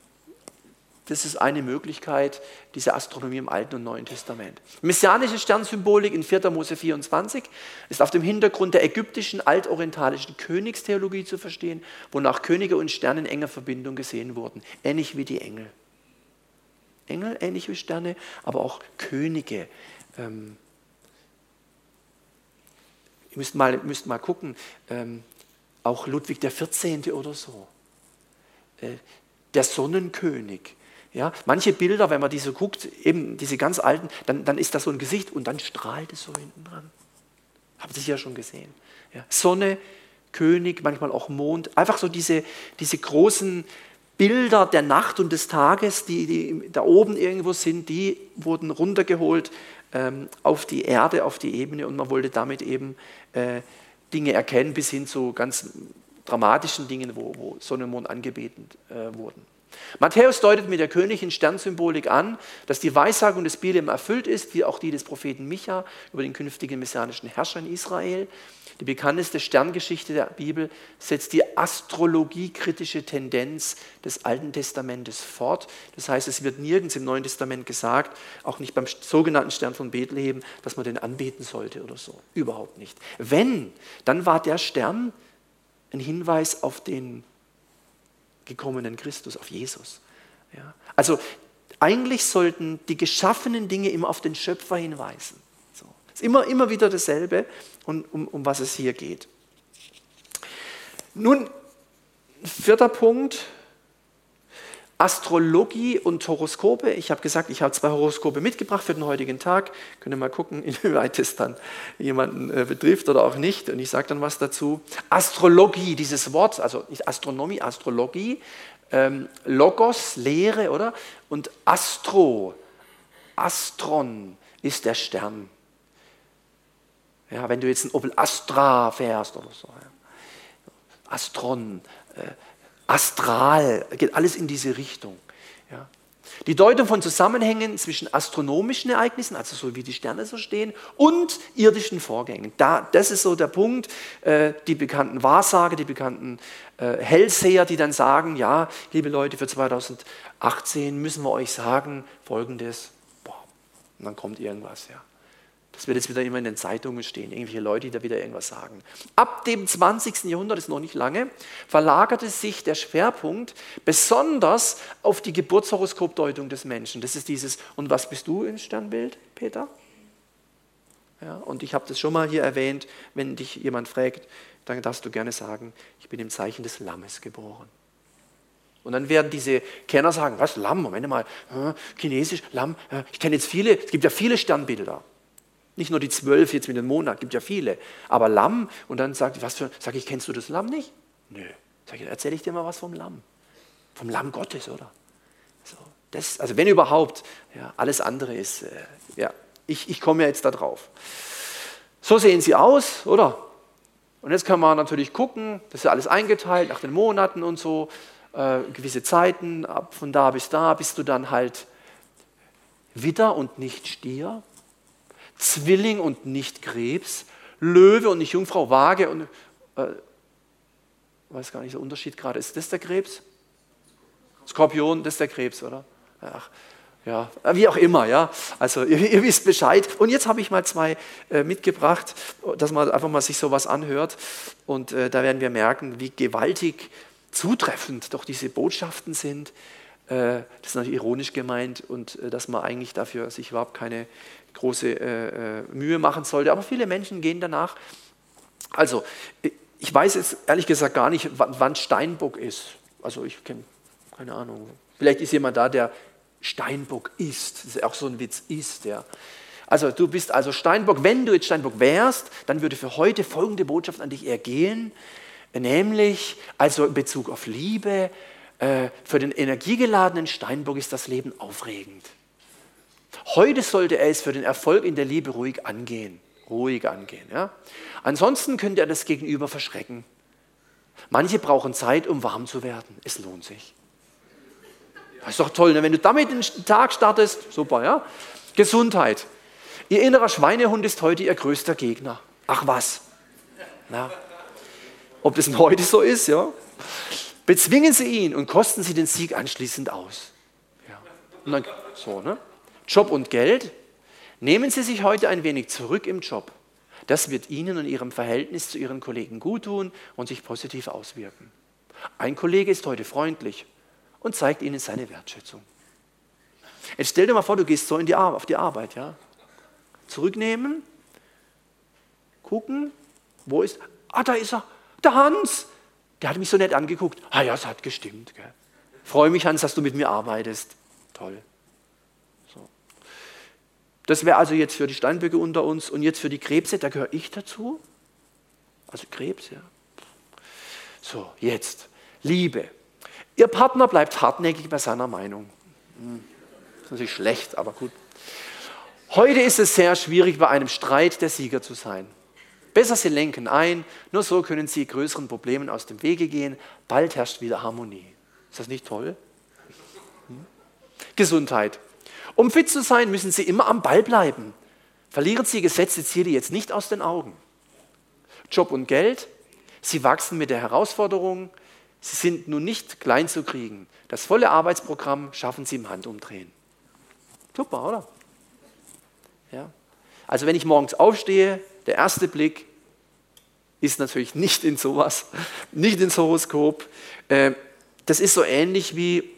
das ist eine Möglichkeit dieser Astronomie im Alten und Neuen Testament. Messianische Sternsymbolik in 4. Mose 24 ist auf dem Hintergrund der ägyptischen altorientalischen Königstheologie zu verstehen, wonach Könige und Sterne in enger Verbindung gesehen wurden, ähnlich wie die Engel. Engel ähnlich wie Sterne, aber auch Könige. Ähm, ihr müsst mal, müsst mal gucken, ähm, auch Ludwig XIV. oder so. Äh, der Sonnenkönig ja, manche Bilder, wenn man diese guckt, eben diese ganz alten, dann, dann ist das so ein Gesicht und dann strahlt es so hinten dran. Habt ihr ja schon gesehen. Ja, Sonne, König, manchmal auch Mond, einfach so diese, diese großen Bilder der Nacht und des Tages, die, die da oben irgendwo sind, die wurden runtergeholt auf die Erde, auf die Ebene und man wollte damit eben äh, Dinge erkennen bis hin zu ganz dramatischen Dingen, wo, wo Sonne und Mond angebeten äh, wurden. Matthäus deutet mit der königlichen Sternsymbolik an, dass die Weissagung des Bilem erfüllt ist, wie auch die des Propheten Micha über den künftigen messianischen Herrscher in Israel. Die bekannteste Sterngeschichte der Bibel setzt die astrologiekritische Tendenz des Alten Testamentes fort. Das heißt, es wird nirgends im Neuen Testament gesagt, auch nicht beim sogenannten Stern von Bethlehem, dass man den anbeten sollte oder so. Überhaupt nicht. Wenn, dann war der Stern ein Hinweis auf den gekommenen Christus, auf Jesus. Ja. Also eigentlich sollten die geschaffenen Dinge immer auf den Schöpfer hinweisen. So. Ist immer, immer wieder dasselbe, um, um, um was es hier geht. Nun, vierter Punkt, Astrologie und Horoskope. Ich habe gesagt, ich habe zwei Horoskope mitgebracht für den heutigen Tag. Könnt ihr mal gucken, inwieweit es dann jemanden äh, betrifft oder auch nicht. Und ich sage dann was dazu. Astrologie, dieses Wort, also nicht Astronomie, Astrologie, ähm, Logos, Lehre, oder? Und Astro, Astron ist der Stern. Ja, wenn du jetzt ein Opel Astra fährst oder so. Ja. Astron, äh, astral, geht alles in diese Richtung. Ja. Die Deutung von Zusammenhängen zwischen astronomischen Ereignissen, also so wie die Sterne so stehen, und irdischen Vorgängen. Da, das ist so der Punkt, äh, die bekannten Wahrsager, die bekannten äh, Hellseher, die dann sagen, ja, liebe Leute, für 2018 müssen wir euch sagen, folgendes, boah, und dann kommt irgendwas, ja. Das wird jetzt wieder immer in den Zeitungen stehen, irgendwelche Leute, die da wieder irgendwas sagen. Ab dem 20. Jahrhundert, ist noch nicht lange, verlagerte sich der Schwerpunkt besonders auf die Geburtshoroskopdeutung des Menschen. Das ist dieses, und was bist du im Sternbild, Peter? Ja, und ich habe das schon mal hier erwähnt, wenn dich jemand fragt, dann darfst du gerne sagen, ich bin im Zeichen des Lammes geboren. Und dann werden diese Kenner sagen, was, Lamm, Moment mal, chinesisch, Lamm, ich kenne jetzt viele, es gibt ja viele Sternbilder. Nicht nur die zwölf jetzt mit dem Monat, gibt ja viele. Aber Lamm, und dann sagt was für, sag ich, kennst du das Lamm nicht? Nö. Sag ich, erzähle ich dir mal was vom Lamm. Vom Lamm Gottes, oder? So, das, also wenn überhaupt, ja, alles andere ist, äh, ja, ich, ich komme ja jetzt da drauf. So sehen sie aus, oder? Und jetzt kann man natürlich gucken, das ist ja alles eingeteilt nach den Monaten und so, äh, gewisse Zeiten, ab von da bis da bist du dann halt Widder und nicht Stier. Zwilling und nicht Krebs, Löwe und nicht Jungfrau, Waage und, äh, weiß gar nicht, der Unterschied gerade, ist das der Krebs? Skorpion, das ist der Krebs, oder? Ach, ja, wie auch immer, ja. Also ihr, ihr wisst Bescheid. Und jetzt habe ich mal zwei äh, mitgebracht, dass man einfach mal sich sowas anhört. Und äh, da werden wir merken, wie gewaltig zutreffend doch diese Botschaften sind. Äh, das ist natürlich ironisch gemeint und äh, dass man eigentlich dafür sich überhaupt keine große äh, Mühe machen sollte. Aber viele Menschen gehen danach. Also, ich weiß jetzt ehrlich gesagt gar nicht, wann Steinbock ist. Also, ich kenne keine Ahnung. Vielleicht ist jemand da, der Steinbock ist. Das ist auch so ein Witz, ist, ja. Also, du bist also Steinbock. Wenn du jetzt Steinbock wärst, dann würde für heute folgende Botschaft an dich ergehen. Nämlich, also in Bezug auf Liebe, äh, für den energiegeladenen Steinbock ist das Leben aufregend. Heute sollte er es für den Erfolg in der Liebe ruhig angehen. Ruhig angehen. Ja? Ansonsten könnte er das Gegenüber verschrecken. Manche brauchen Zeit, um warm zu werden. Es lohnt sich. Das ist doch toll, ne? wenn du damit den Tag startest. Super, ja? Gesundheit. Ihr innerer Schweinehund ist heute ihr größter Gegner. Ach was. Na? Ob das heute so ist, ja? Bezwingen Sie ihn und kosten Sie den Sieg anschließend aus. Ja. Und dann, so, ne? Job und Geld. Nehmen Sie sich heute ein wenig zurück im Job. Das wird Ihnen und Ihrem Verhältnis zu Ihren Kollegen gut tun und sich positiv auswirken. Ein Kollege ist heute freundlich und zeigt Ihnen seine Wertschätzung. Jetzt stell dir mal vor, du gehst so in die auf die Arbeit. Ja? Zurücknehmen, gucken, wo ist, ah, da ist er, der Hans. Der hat mich so nett angeguckt. Ah ja, es hat gestimmt. Gell? Freue mich, Hans, dass du mit mir arbeitest. Toll. Das wäre also jetzt für die Steinböcke unter uns und jetzt für die Krebse, da gehöre ich dazu. Also Krebs, ja. So, jetzt. Liebe. Ihr Partner bleibt hartnäckig bei seiner Meinung. Hm. Das ist natürlich schlecht, aber gut. Heute ist es sehr schwierig, bei einem Streit der Sieger zu sein. Besser, Sie lenken ein, nur so können Sie größeren Problemen aus dem Wege gehen. Bald herrscht wieder Harmonie. Ist das nicht toll? Hm? Gesundheit. Um fit zu sein, müssen Sie immer am Ball bleiben. Verlieren Sie gesetzte Ziele jetzt nicht aus den Augen. Job und Geld, Sie wachsen mit der Herausforderung, Sie sind nun nicht klein zu kriegen. Das volle Arbeitsprogramm schaffen Sie im Handumdrehen. Super, oder? Ja. Also wenn ich morgens aufstehe, der erste Blick ist natürlich nicht in sowas, nicht ins Horoskop. Äh, das ist so ähnlich wie,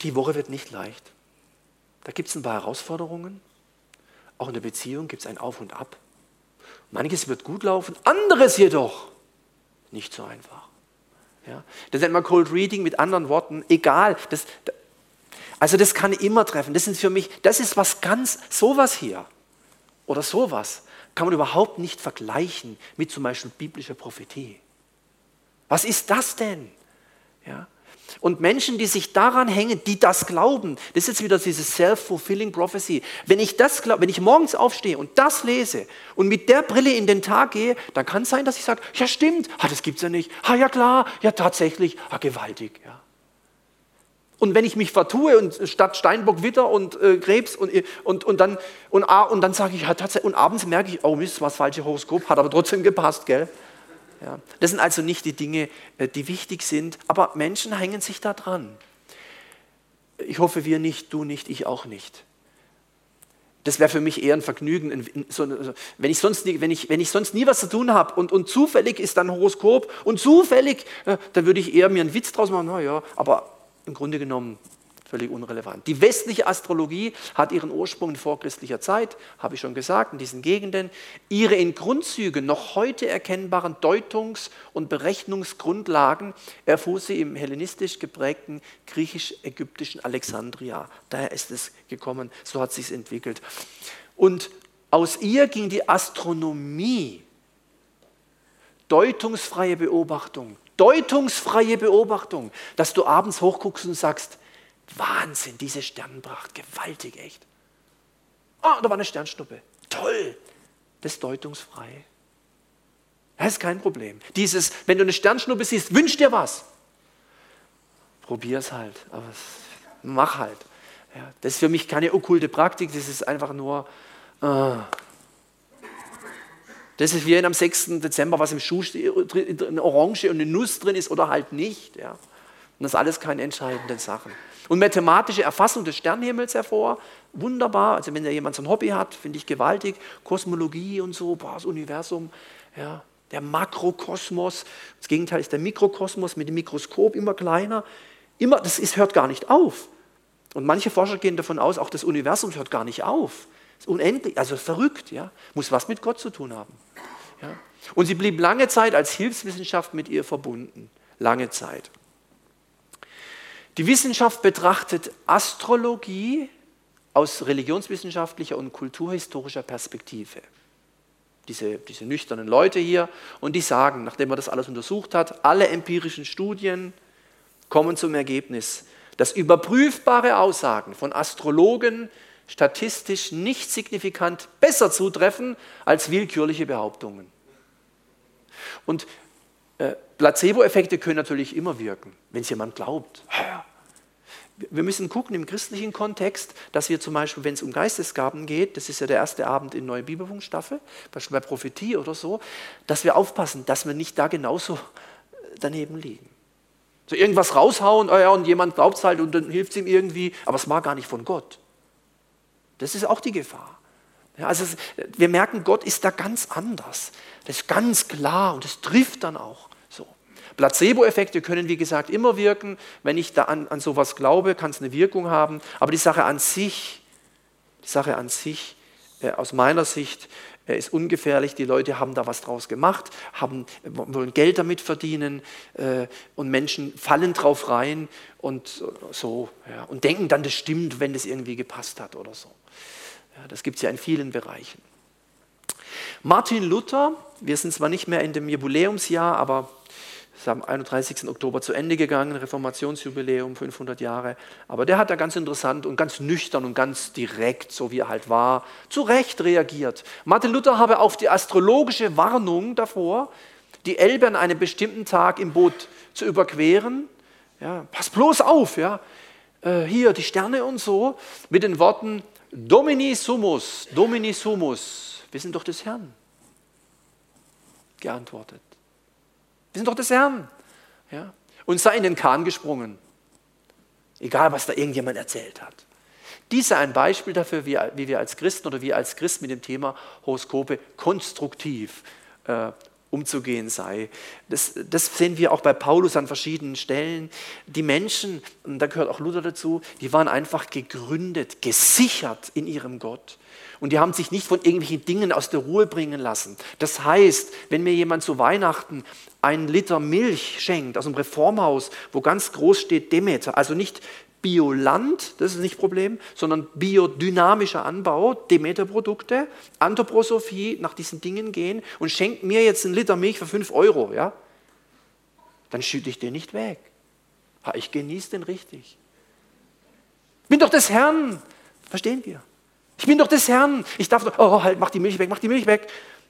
die Woche wird nicht leicht. Da gibt es ein paar Herausforderungen. Auch in der Beziehung gibt es ein Auf und Ab. Manches wird gut laufen, anderes jedoch nicht so einfach. Ja? Das nennt man Cold Reading mit anderen Worten. Egal. Das, also das kann immer treffen. Das ist für mich, das ist was ganz, sowas hier oder sowas kann man überhaupt nicht vergleichen mit zum Beispiel biblischer Prophetie. Was ist das denn? Ja? Und Menschen, die sich daran hängen, die das glauben, das ist jetzt wieder diese self-fulfilling prophecy. Wenn ich das glaube, wenn ich morgens aufstehe und das lese und mit der Brille in den Tag gehe, dann kann es sein, dass ich sage, ja stimmt, ah, das es ja nicht, ah ja klar, ja tatsächlich, ah gewaltig, ja. Und wenn ich mich vertue und statt Steinbock Witter und äh, Krebs und, und, und dann, und, und dann sage ich, ja, tatsächlich, und abends merke ich, oh Mist, was falsche Horoskop, hat aber trotzdem gepasst, gell? Ja. Das sind also nicht die Dinge, äh, die wichtig sind, aber Menschen hängen sich da dran. Ich hoffe, wir nicht, du nicht, ich auch nicht. Das wäre für mich eher ein Vergnügen, wenn ich sonst nie, wenn ich, wenn ich sonst nie was zu tun habe und, und zufällig ist dann Horoskop und zufällig, äh, dann würde ich eher mir einen Witz draus machen, naja, aber im Grunde genommen völlig unrelevant. Die westliche Astrologie hat ihren Ursprung in vorchristlicher Zeit, habe ich schon gesagt, in diesen Gegenden. Ihre in Grundzügen noch heute erkennbaren Deutungs- und Berechnungsgrundlagen erfuhr sie im hellenistisch geprägten griechisch-ägyptischen Alexandria. Daher ist es gekommen, so hat sich entwickelt. Und aus ihr ging die Astronomie, deutungsfreie Beobachtung, deutungsfreie Beobachtung, dass du abends hochguckst und sagst, Wahnsinn, diese Sternenpracht, gewaltig echt. Ah, oh, da war eine Sternschnuppe. Toll. Das ist deutungsfrei. Das ist kein Problem. Dieses, wenn du eine Sternschnuppe siehst, wünsch dir was. Probier es halt, aber mach halt. Ja, das ist für mich keine okkulte Praktik, das ist einfach nur. Äh, das ist wie wenn am 6. Dezember was im Schuh steht, eine Orange und eine Nuss drin ist oder halt nicht. Ja. Und das ist alles keine entscheidenden Sachen. Und mathematische Erfassung des Sternenhimmels hervor, wunderbar. Also wenn da jemand so ein Hobby hat, finde ich gewaltig. Kosmologie und so, boah, das Universum, ja, der Makrokosmos. Das Gegenteil ist der Mikrokosmos mit dem Mikroskop immer kleiner. Immer, das ist, hört gar nicht auf. Und manche Forscher gehen davon aus, auch das Universum hört gar nicht auf. Unendlich, also verrückt, ja. Muss was mit Gott zu tun haben. Ja. Und sie blieb lange Zeit als Hilfswissenschaft mit ihr verbunden. Lange Zeit. Die Wissenschaft betrachtet Astrologie aus religionswissenschaftlicher und kulturhistorischer Perspektive. Diese, diese nüchternen Leute hier und die sagen, nachdem man das alles untersucht hat, alle empirischen Studien kommen zum Ergebnis, dass überprüfbare Aussagen von Astrologen statistisch nicht signifikant besser zutreffen als willkürliche Behauptungen. Und äh, Placebo-Effekte können natürlich immer wirken, wenn es jemand glaubt. Wir müssen gucken im christlichen Kontext, dass wir zum Beispiel, wenn es um Geistesgaben geht, das ist ja der erste Abend in Neue Bibelfunkstaffel, beispielsweise bei Prophetie oder so, dass wir aufpassen, dass wir nicht da genauso daneben liegen. So irgendwas raushauen, oh ja, und jemand glaubt es halt und dann hilft es ihm irgendwie, aber es war gar nicht von Gott. Das ist auch die Gefahr. Ja, also es, wir merken, Gott ist da ganz anders. Das ist ganz klar und das trifft dann auch so. Placebo-Effekte können, wie gesagt, immer wirken. Wenn ich da an, an sowas glaube, kann es eine Wirkung haben. Aber die Sache an sich, die Sache an sich, aus meiner Sicht, äh, ist ungefährlich. Die Leute haben da was draus gemacht, haben, wollen Geld damit verdienen äh, und Menschen fallen drauf rein und so ja, und denken dann, das stimmt, wenn das irgendwie gepasst hat oder so. Ja, das gibt es ja in vielen Bereichen. Martin Luther, wir sind zwar nicht mehr in dem Jubiläumsjahr, aber ist am 31. Oktober zu Ende gegangen, Reformationsjubiläum, 500 Jahre. Aber der hat da ganz interessant und ganz nüchtern und ganz direkt, so wie er halt war, zu Recht reagiert. Martin Luther habe auf die astrologische Warnung davor, die Elbe an einem bestimmten Tag im Boot zu überqueren, ja, pass bloß auf, ja, äh, hier die Sterne und so, mit den Worten Domini sumus, Domini sumus, wir sind doch des Herrn, geantwortet. Wir sind doch des Herrn. Ja? Und sei in den Kahn gesprungen. Egal, was da irgendjemand erzählt hat. Dies ist ein Beispiel dafür, wie, wie, wir als Christen oder wir als Christen mit dem Thema Horoskope konstruktiv äh, umzugehen sei. Das, das, sehen wir auch bei Paulus an verschiedenen Stellen. Die Menschen, und da gehört auch Luther dazu, die waren einfach gegründet, gesichert in ihrem Gott. Und die haben sich nicht von irgendwelchen Dingen aus der Ruhe bringen lassen. Das heißt, wenn mir jemand zu Weihnachten einen Liter Milch schenkt aus einem Reformhaus, wo ganz groß steht Demeter, also nicht Bioland, das ist nicht Problem, sondern biodynamischer Anbau, Demeter-Produkte, Anthroposophie, nach diesen Dingen gehen und schenkt mir jetzt einen Liter Milch für 5 Euro, ja? Dann schütte ich den nicht weg. Ich genieße den richtig. Ich bin doch des Herrn. Verstehen wir? Ich bin doch des Herrn. Ich darf doch, oh, halt, mach die Milch weg, mach die Milch weg.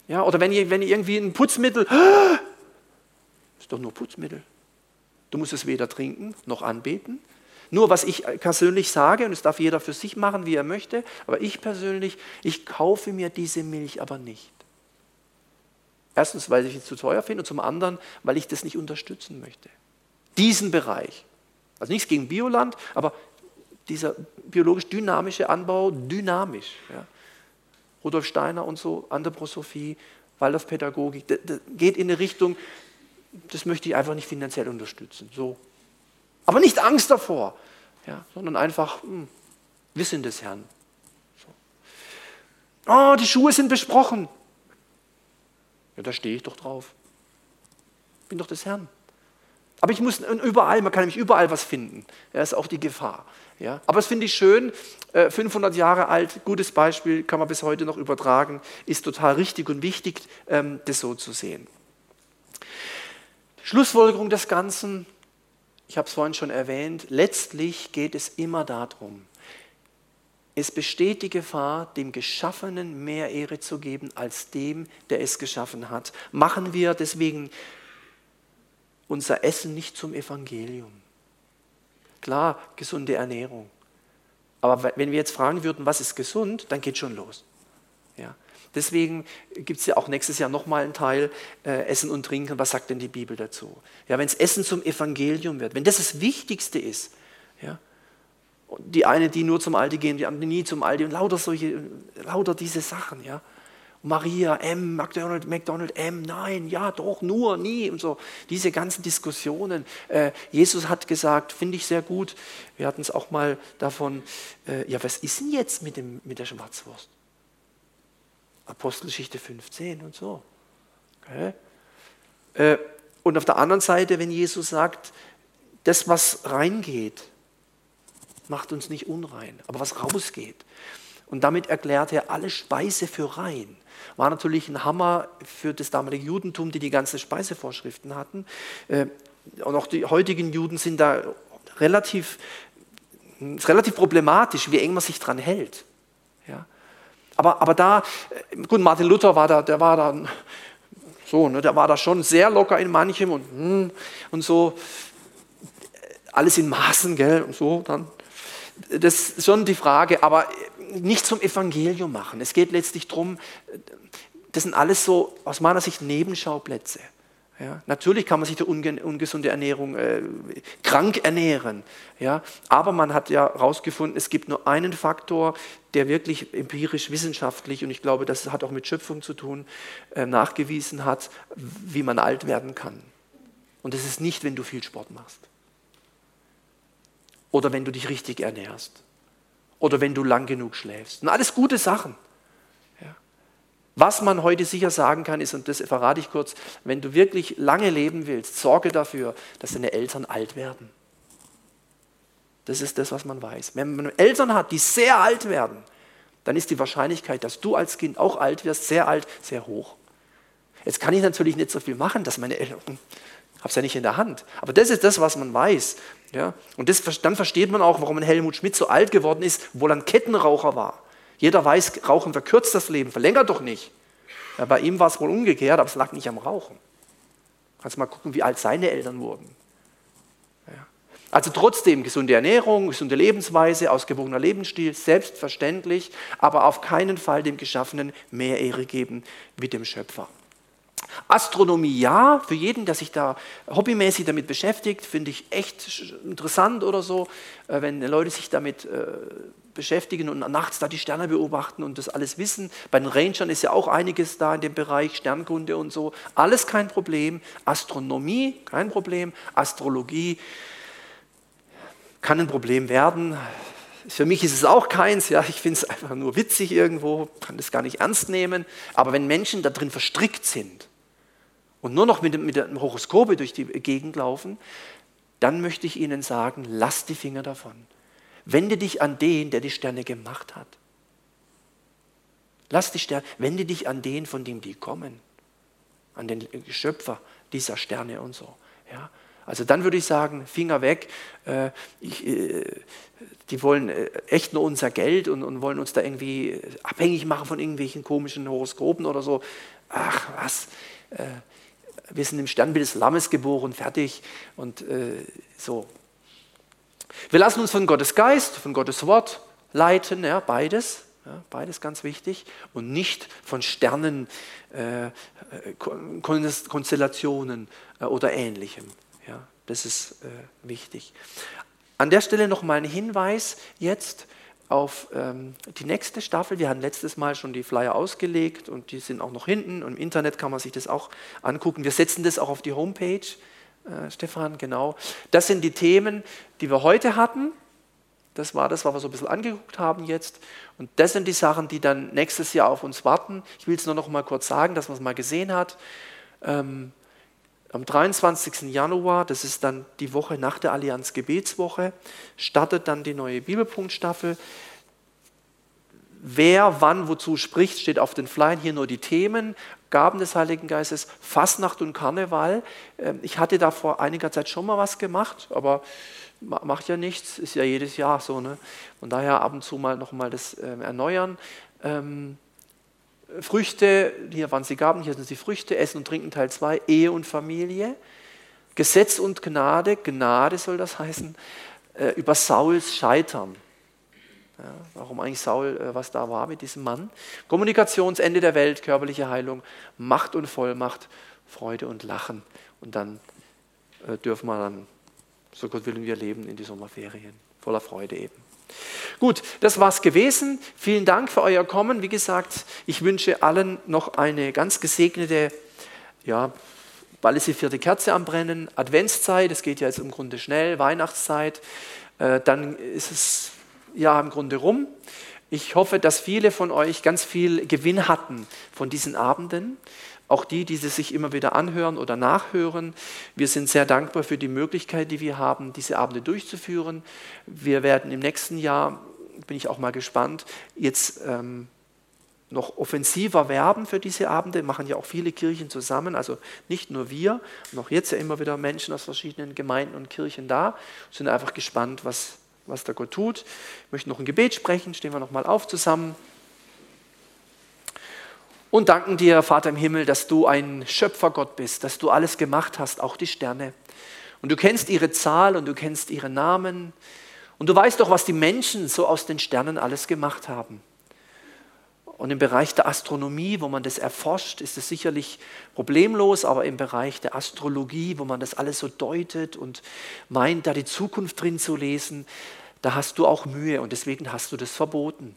Ja, oder wenn ihr, wenn ihr irgendwie ein Putzmittel, ist doch nur Putzmittel. Du musst es weder trinken noch anbeten. Nur was ich persönlich sage, und es darf jeder für sich machen, wie er möchte, aber ich persönlich, ich kaufe mir diese Milch aber nicht. Erstens, weil ich es zu teuer finde und zum anderen, weil ich das nicht unterstützen möchte. Diesen Bereich. Also nichts gegen Bioland, aber dieser biologisch dynamische Anbau, dynamisch. Ja. Rudolf Steiner und so, Anthroposophie, Waldorfpädagogik, das, das geht in eine Richtung, das möchte ich einfach nicht finanziell unterstützen. So aber nicht Angst davor, ja, sondern einfach hm, Wissen des Herrn. So. Oh, die Schuhe sind besprochen. Ja, da stehe ich doch drauf. Bin doch des Herrn. Aber ich muss überall, man kann nämlich überall was finden. Ja, ist auch die Gefahr. Ja, aber das finde ich schön, 500 äh, Jahre alt, gutes Beispiel, kann man bis heute noch übertragen, ist total richtig und wichtig, ähm, das so zu sehen. Schlussfolgerung des Ganzen, ich habe es vorhin schon erwähnt, letztlich geht es immer darum, es besteht die Gefahr, dem Geschaffenen mehr Ehre zu geben als dem, der es geschaffen hat. Machen wir deswegen unser Essen nicht zum Evangelium. Klar, gesunde Ernährung. Aber wenn wir jetzt fragen würden, was ist gesund, dann geht schon los. Ja. Deswegen gibt es ja auch nächstes Jahr nochmal einen Teil äh, Essen und Trinken. Was sagt denn die Bibel dazu? Ja, wenn es Essen zum Evangelium wird, wenn das das Wichtigste ist, ja, die eine, die nur zum Aldi gehen, die andere nie zum Aldi und lauter solche, lauter diese Sachen, ja. Maria, M, McDonald, McDonald, M, nein, ja, doch, nur, nie und so. Diese ganzen Diskussionen. Äh, Jesus hat gesagt, finde ich sehr gut, wir hatten es auch mal davon, äh, ja, was ist denn jetzt mit, dem, mit der Schwarzwurst? Apostelgeschichte 15 und so. Okay. Äh, und auf der anderen Seite, wenn Jesus sagt, das, was reingeht, macht uns nicht unrein, aber was rausgeht. Und damit erklärt er alle Speise für rein. War natürlich ein Hammer für das damalige Judentum, die die ganzen Speisevorschriften hatten. Äh, und auch die heutigen Juden sind da relativ, relativ problematisch, wie eng man sich dran hält. Ja. Aber, aber da, äh, gut, Martin Luther war da, der war da so, ne, der war da schon sehr locker in manchem und, hm, und so, alles in Maßen, gell, und so dann. Das ist schon die Frage, aber nicht zum Evangelium machen. Es geht letztlich darum, das sind alles so aus meiner Sicht Nebenschauplätze. Ja, natürlich kann man sich durch ungesunde Ernährung äh, krank ernähren, ja, aber man hat ja herausgefunden, es gibt nur einen Faktor, der wirklich empirisch wissenschaftlich, und ich glaube, das hat auch mit Schöpfung zu tun, äh, nachgewiesen hat, wie man alt werden kann. Und das ist nicht, wenn du viel Sport machst. Oder wenn du dich richtig ernährst. Oder wenn du lang genug schläfst. Und alles gute Sachen. Was man heute sicher sagen kann, ist, und das verrate ich kurz, wenn du wirklich lange leben willst, sorge dafür, dass deine Eltern alt werden. Das ist das, was man weiß. Wenn man Eltern hat, die sehr alt werden, dann ist die Wahrscheinlichkeit, dass du als Kind auch alt wirst, sehr alt, sehr hoch. Jetzt kann ich natürlich nicht so viel machen, dass meine Eltern Habe es ja nicht in der Hand. Aber das ist das, was man weiß. Ja? Und das, dann versteht man auch, warum Helmut Schmidt so alt geworden ist, obwohl er ein Kettenraucher war. Jeder weiß, Rauchen verkürzt das Leben, verlängert doch nicht. Ja, bei ihm war es wohl umgekehrt, aber es lag nicht am Rauchen. Kannst mal gucken, wie alt seine Eltern wurden. Ja. Also trotzdem gesunde Ernährung, gesunde Lebensweise, ausgewogener Lebensstil, selbstverständlich, aber auf keinen Fall dem Geschaffenen mehr Ehre geben wie dem Schöpfer. Astronomie ja, für jeden, der sich da hobbymäßig damit beschäftigt, finde ich echt interessant oder so, äh, wenn Leute sich damit äh, beschäftigen und nachts da die Sterne beobachten und das alles wissen. Bei den Rangern ist ja auch einiges da in dem Bereich, Sternkunde und so. Alles kein Problem. Astronomie, kein Problem. Astrologie kann ein Problem werden. Für mich ist es auch keins, ja, ich finde es einfach nur witzig irgendwo, kann das gar nicht ernst nehmen. Aber wenn Menschen da drin verstrickt sind und nur noch mit, mit dem Horoskope durch die Gegend laufen, dann möchte ich Ihnen sagen, lasst die Finger davon. Wende dich an den, der die Sterne gemacht hat. Lass die Sterne, wende dich an den, von dem die kommen, an den Schöpfer dieser Sterne und so. Ja? Also dann würde ich sagen, Finger weg. Äh, ich, äh, die wollen äh, echt nur unser Geld und, und, wollen uns da irgendwie abhängig machen von irgendwelchen komischen Horoskopen oder so. Ach was, äh, wir sind im Sternbild des Lammes geboren, fertig und äh, so. Wir lassen uns von Gottes Geist, von Gottes Wort leiten, ja, beides, ja, beides ganz wichtig, und nicht von Sternen, äh, Konstellationen äh, oder ähnlichem. Ja, das ist äh, wichtig. An der Stelle nochmal ein Hinweis jetzt auf ähm, die nächste Staffel. Wir hatten letztes Mal schon die Flyer ausgelegt und die sind auch noch hinten und im Internet kann man sich das auch angucken. Wir setzen das auch auf die Homepage äh, Stefan, genau. Das sind die Themen, die wir heute hatten. Das war das, was wir so ein bisschen angeguckt haben jetzt. Und das sind die Sachen, die dann nächstes Jahr auf uns warten. Ich will es nur noch mal kurz sagen, dass man es mal gesehen hat. Ähm, am 23. Januar, das ist dann die Woche nach der Allianz Gebetswoche, startet dann die neue Bibelpunktstaffel. Wer wann wozu spricht, steht auf den Flyern hier nur die Themen. Gaben des Heiligen Geistes, Fastnacht und Karneval. Ähm, ich hatte da vor einiger Zeit schon mal was gemacht, aber macht ja nichts, ist ja jedes Jahr so. Ne? Von daher ab und zu mal nochmal das ähm, erneuern. Früchte, hier waren sie Gaben, hier sind sie Früchte, Essen und Trinken Teil 2, Ehe und Familie. Gesetz und Gnade, Gnade soll das heißen, äh, über Sauls Scheitern. Ja, warum eigentlich Saul, äh, was da war mit diesem Mann. Kommunikationsende der Welt, körperliche Heilung, Macht und Vollmacht, Freude und Lachen. Und dann äh, dürfen wir dann, so Gott willen, wir leben in die Sommerferien. Voller Freude eben. Gut, das war's gewesen. Vielen Dank für euer Kommen. Wie gesagt, ich wünsche allen noch eine ganz gesegnete, ja, bald ist die vierte Kerze am Brennen, Adventszeit, es geht ja jetzt im Grunde schnell, Weihnachtszeit. Äh, dann ist es Jahr im Grunde rum. Ich hoffe, dass viele von euch ganz viel Gewinn hatten von diesen Abenden. Auch die, die sie sich immer wieder anhören oder nachhören. Wir sind sehr dankbar für die Möglichkeit, die wir haben, diese Abende durchzuführen. Wir werden im nächsten Jahr, bin ich auch mal gespannt, jetzt ähm, noch offensiver werben für diese Abende, machen ja auch viele Kirchen zusammen, also nicht nur wir, noch jetzt ja immer wieder Menschen aus verschiedenen Gemeinden und Kirchen da, sind einfach gespannt, was was der Gott tut. Ich möchte noch ein Gebet sprechen, stehen wir nochmal auf zusammen. Und danken dir, Vater im Himmel, dass du ein Schöpfergott bist, dass du alles gemacht hast, auch die Sterne. Und du kennst ihre Zahl und du kennst ihre Namen. Und du weißt doch, was die Menschen so aus den Sternen alles gemacht haben. Und im Bereich der Astronomie, wo man das erforscht, ist es sicherlich problemlos, aber im Bereich der Astrologie, wo man das alles so deutet und meint, da die Zukunft drin zu lesen, da hast du auch Mühe und deswegen hast du das verboten.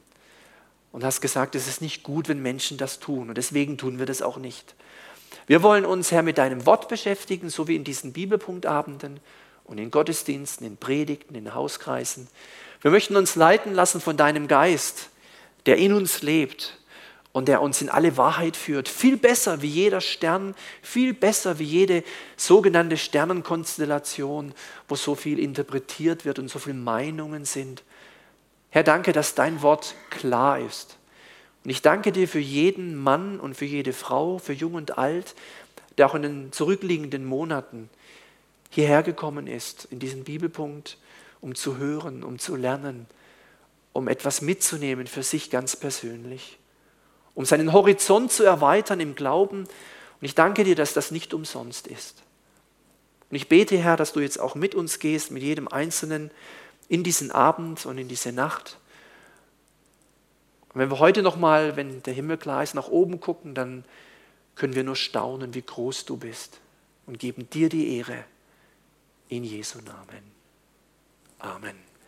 Und hast gesagt, es ist nicht gut, wenn Menschen das tun und deswegen tun wir das auch nicht. Wir wollen uns, Herr, mit deinem Wort beschäftigen, so wie in diesen Bibelpunktabenden und in Gottesdiensten, in Predigten, in Hauskreisen. Wir möchten uns leiten lassen von deinem Geist der in uns lebt und der uns in alle Wahrheit führt. Viel besser wie jeder Stern, viel besser wie jede sogenannte Sternenkonstellation, wo so viel interpretiert wird und so viele Meinungen sind. Herr, danke, dass dein Wort klar ist. Und ich danke dir für jeden Mann und für jede Frau, für jung und alt, der auch in den zurückliegenden Monaten hierher gekommen ist, in diesen Bibelpunkt, um zu hören, um zu lernen, um etwas mitzunehmen für sich ganz persönlich, um seinen Horizont zu erweitern im Glauben. Und ich danke dir, dass das nicht umsonst ist. Und ich bete, Herr, dass du jetzt auch mit uns gehst, mit jedem Einzelnen in diesen Abend und in diese Nacht. Und wenn wir heute nochmal, wenn der Himmel klar ist, nach oben gucken, dann können wir nur staunen, wie groß du bist und geben dir die Ehre in Jesu Namen. Amen.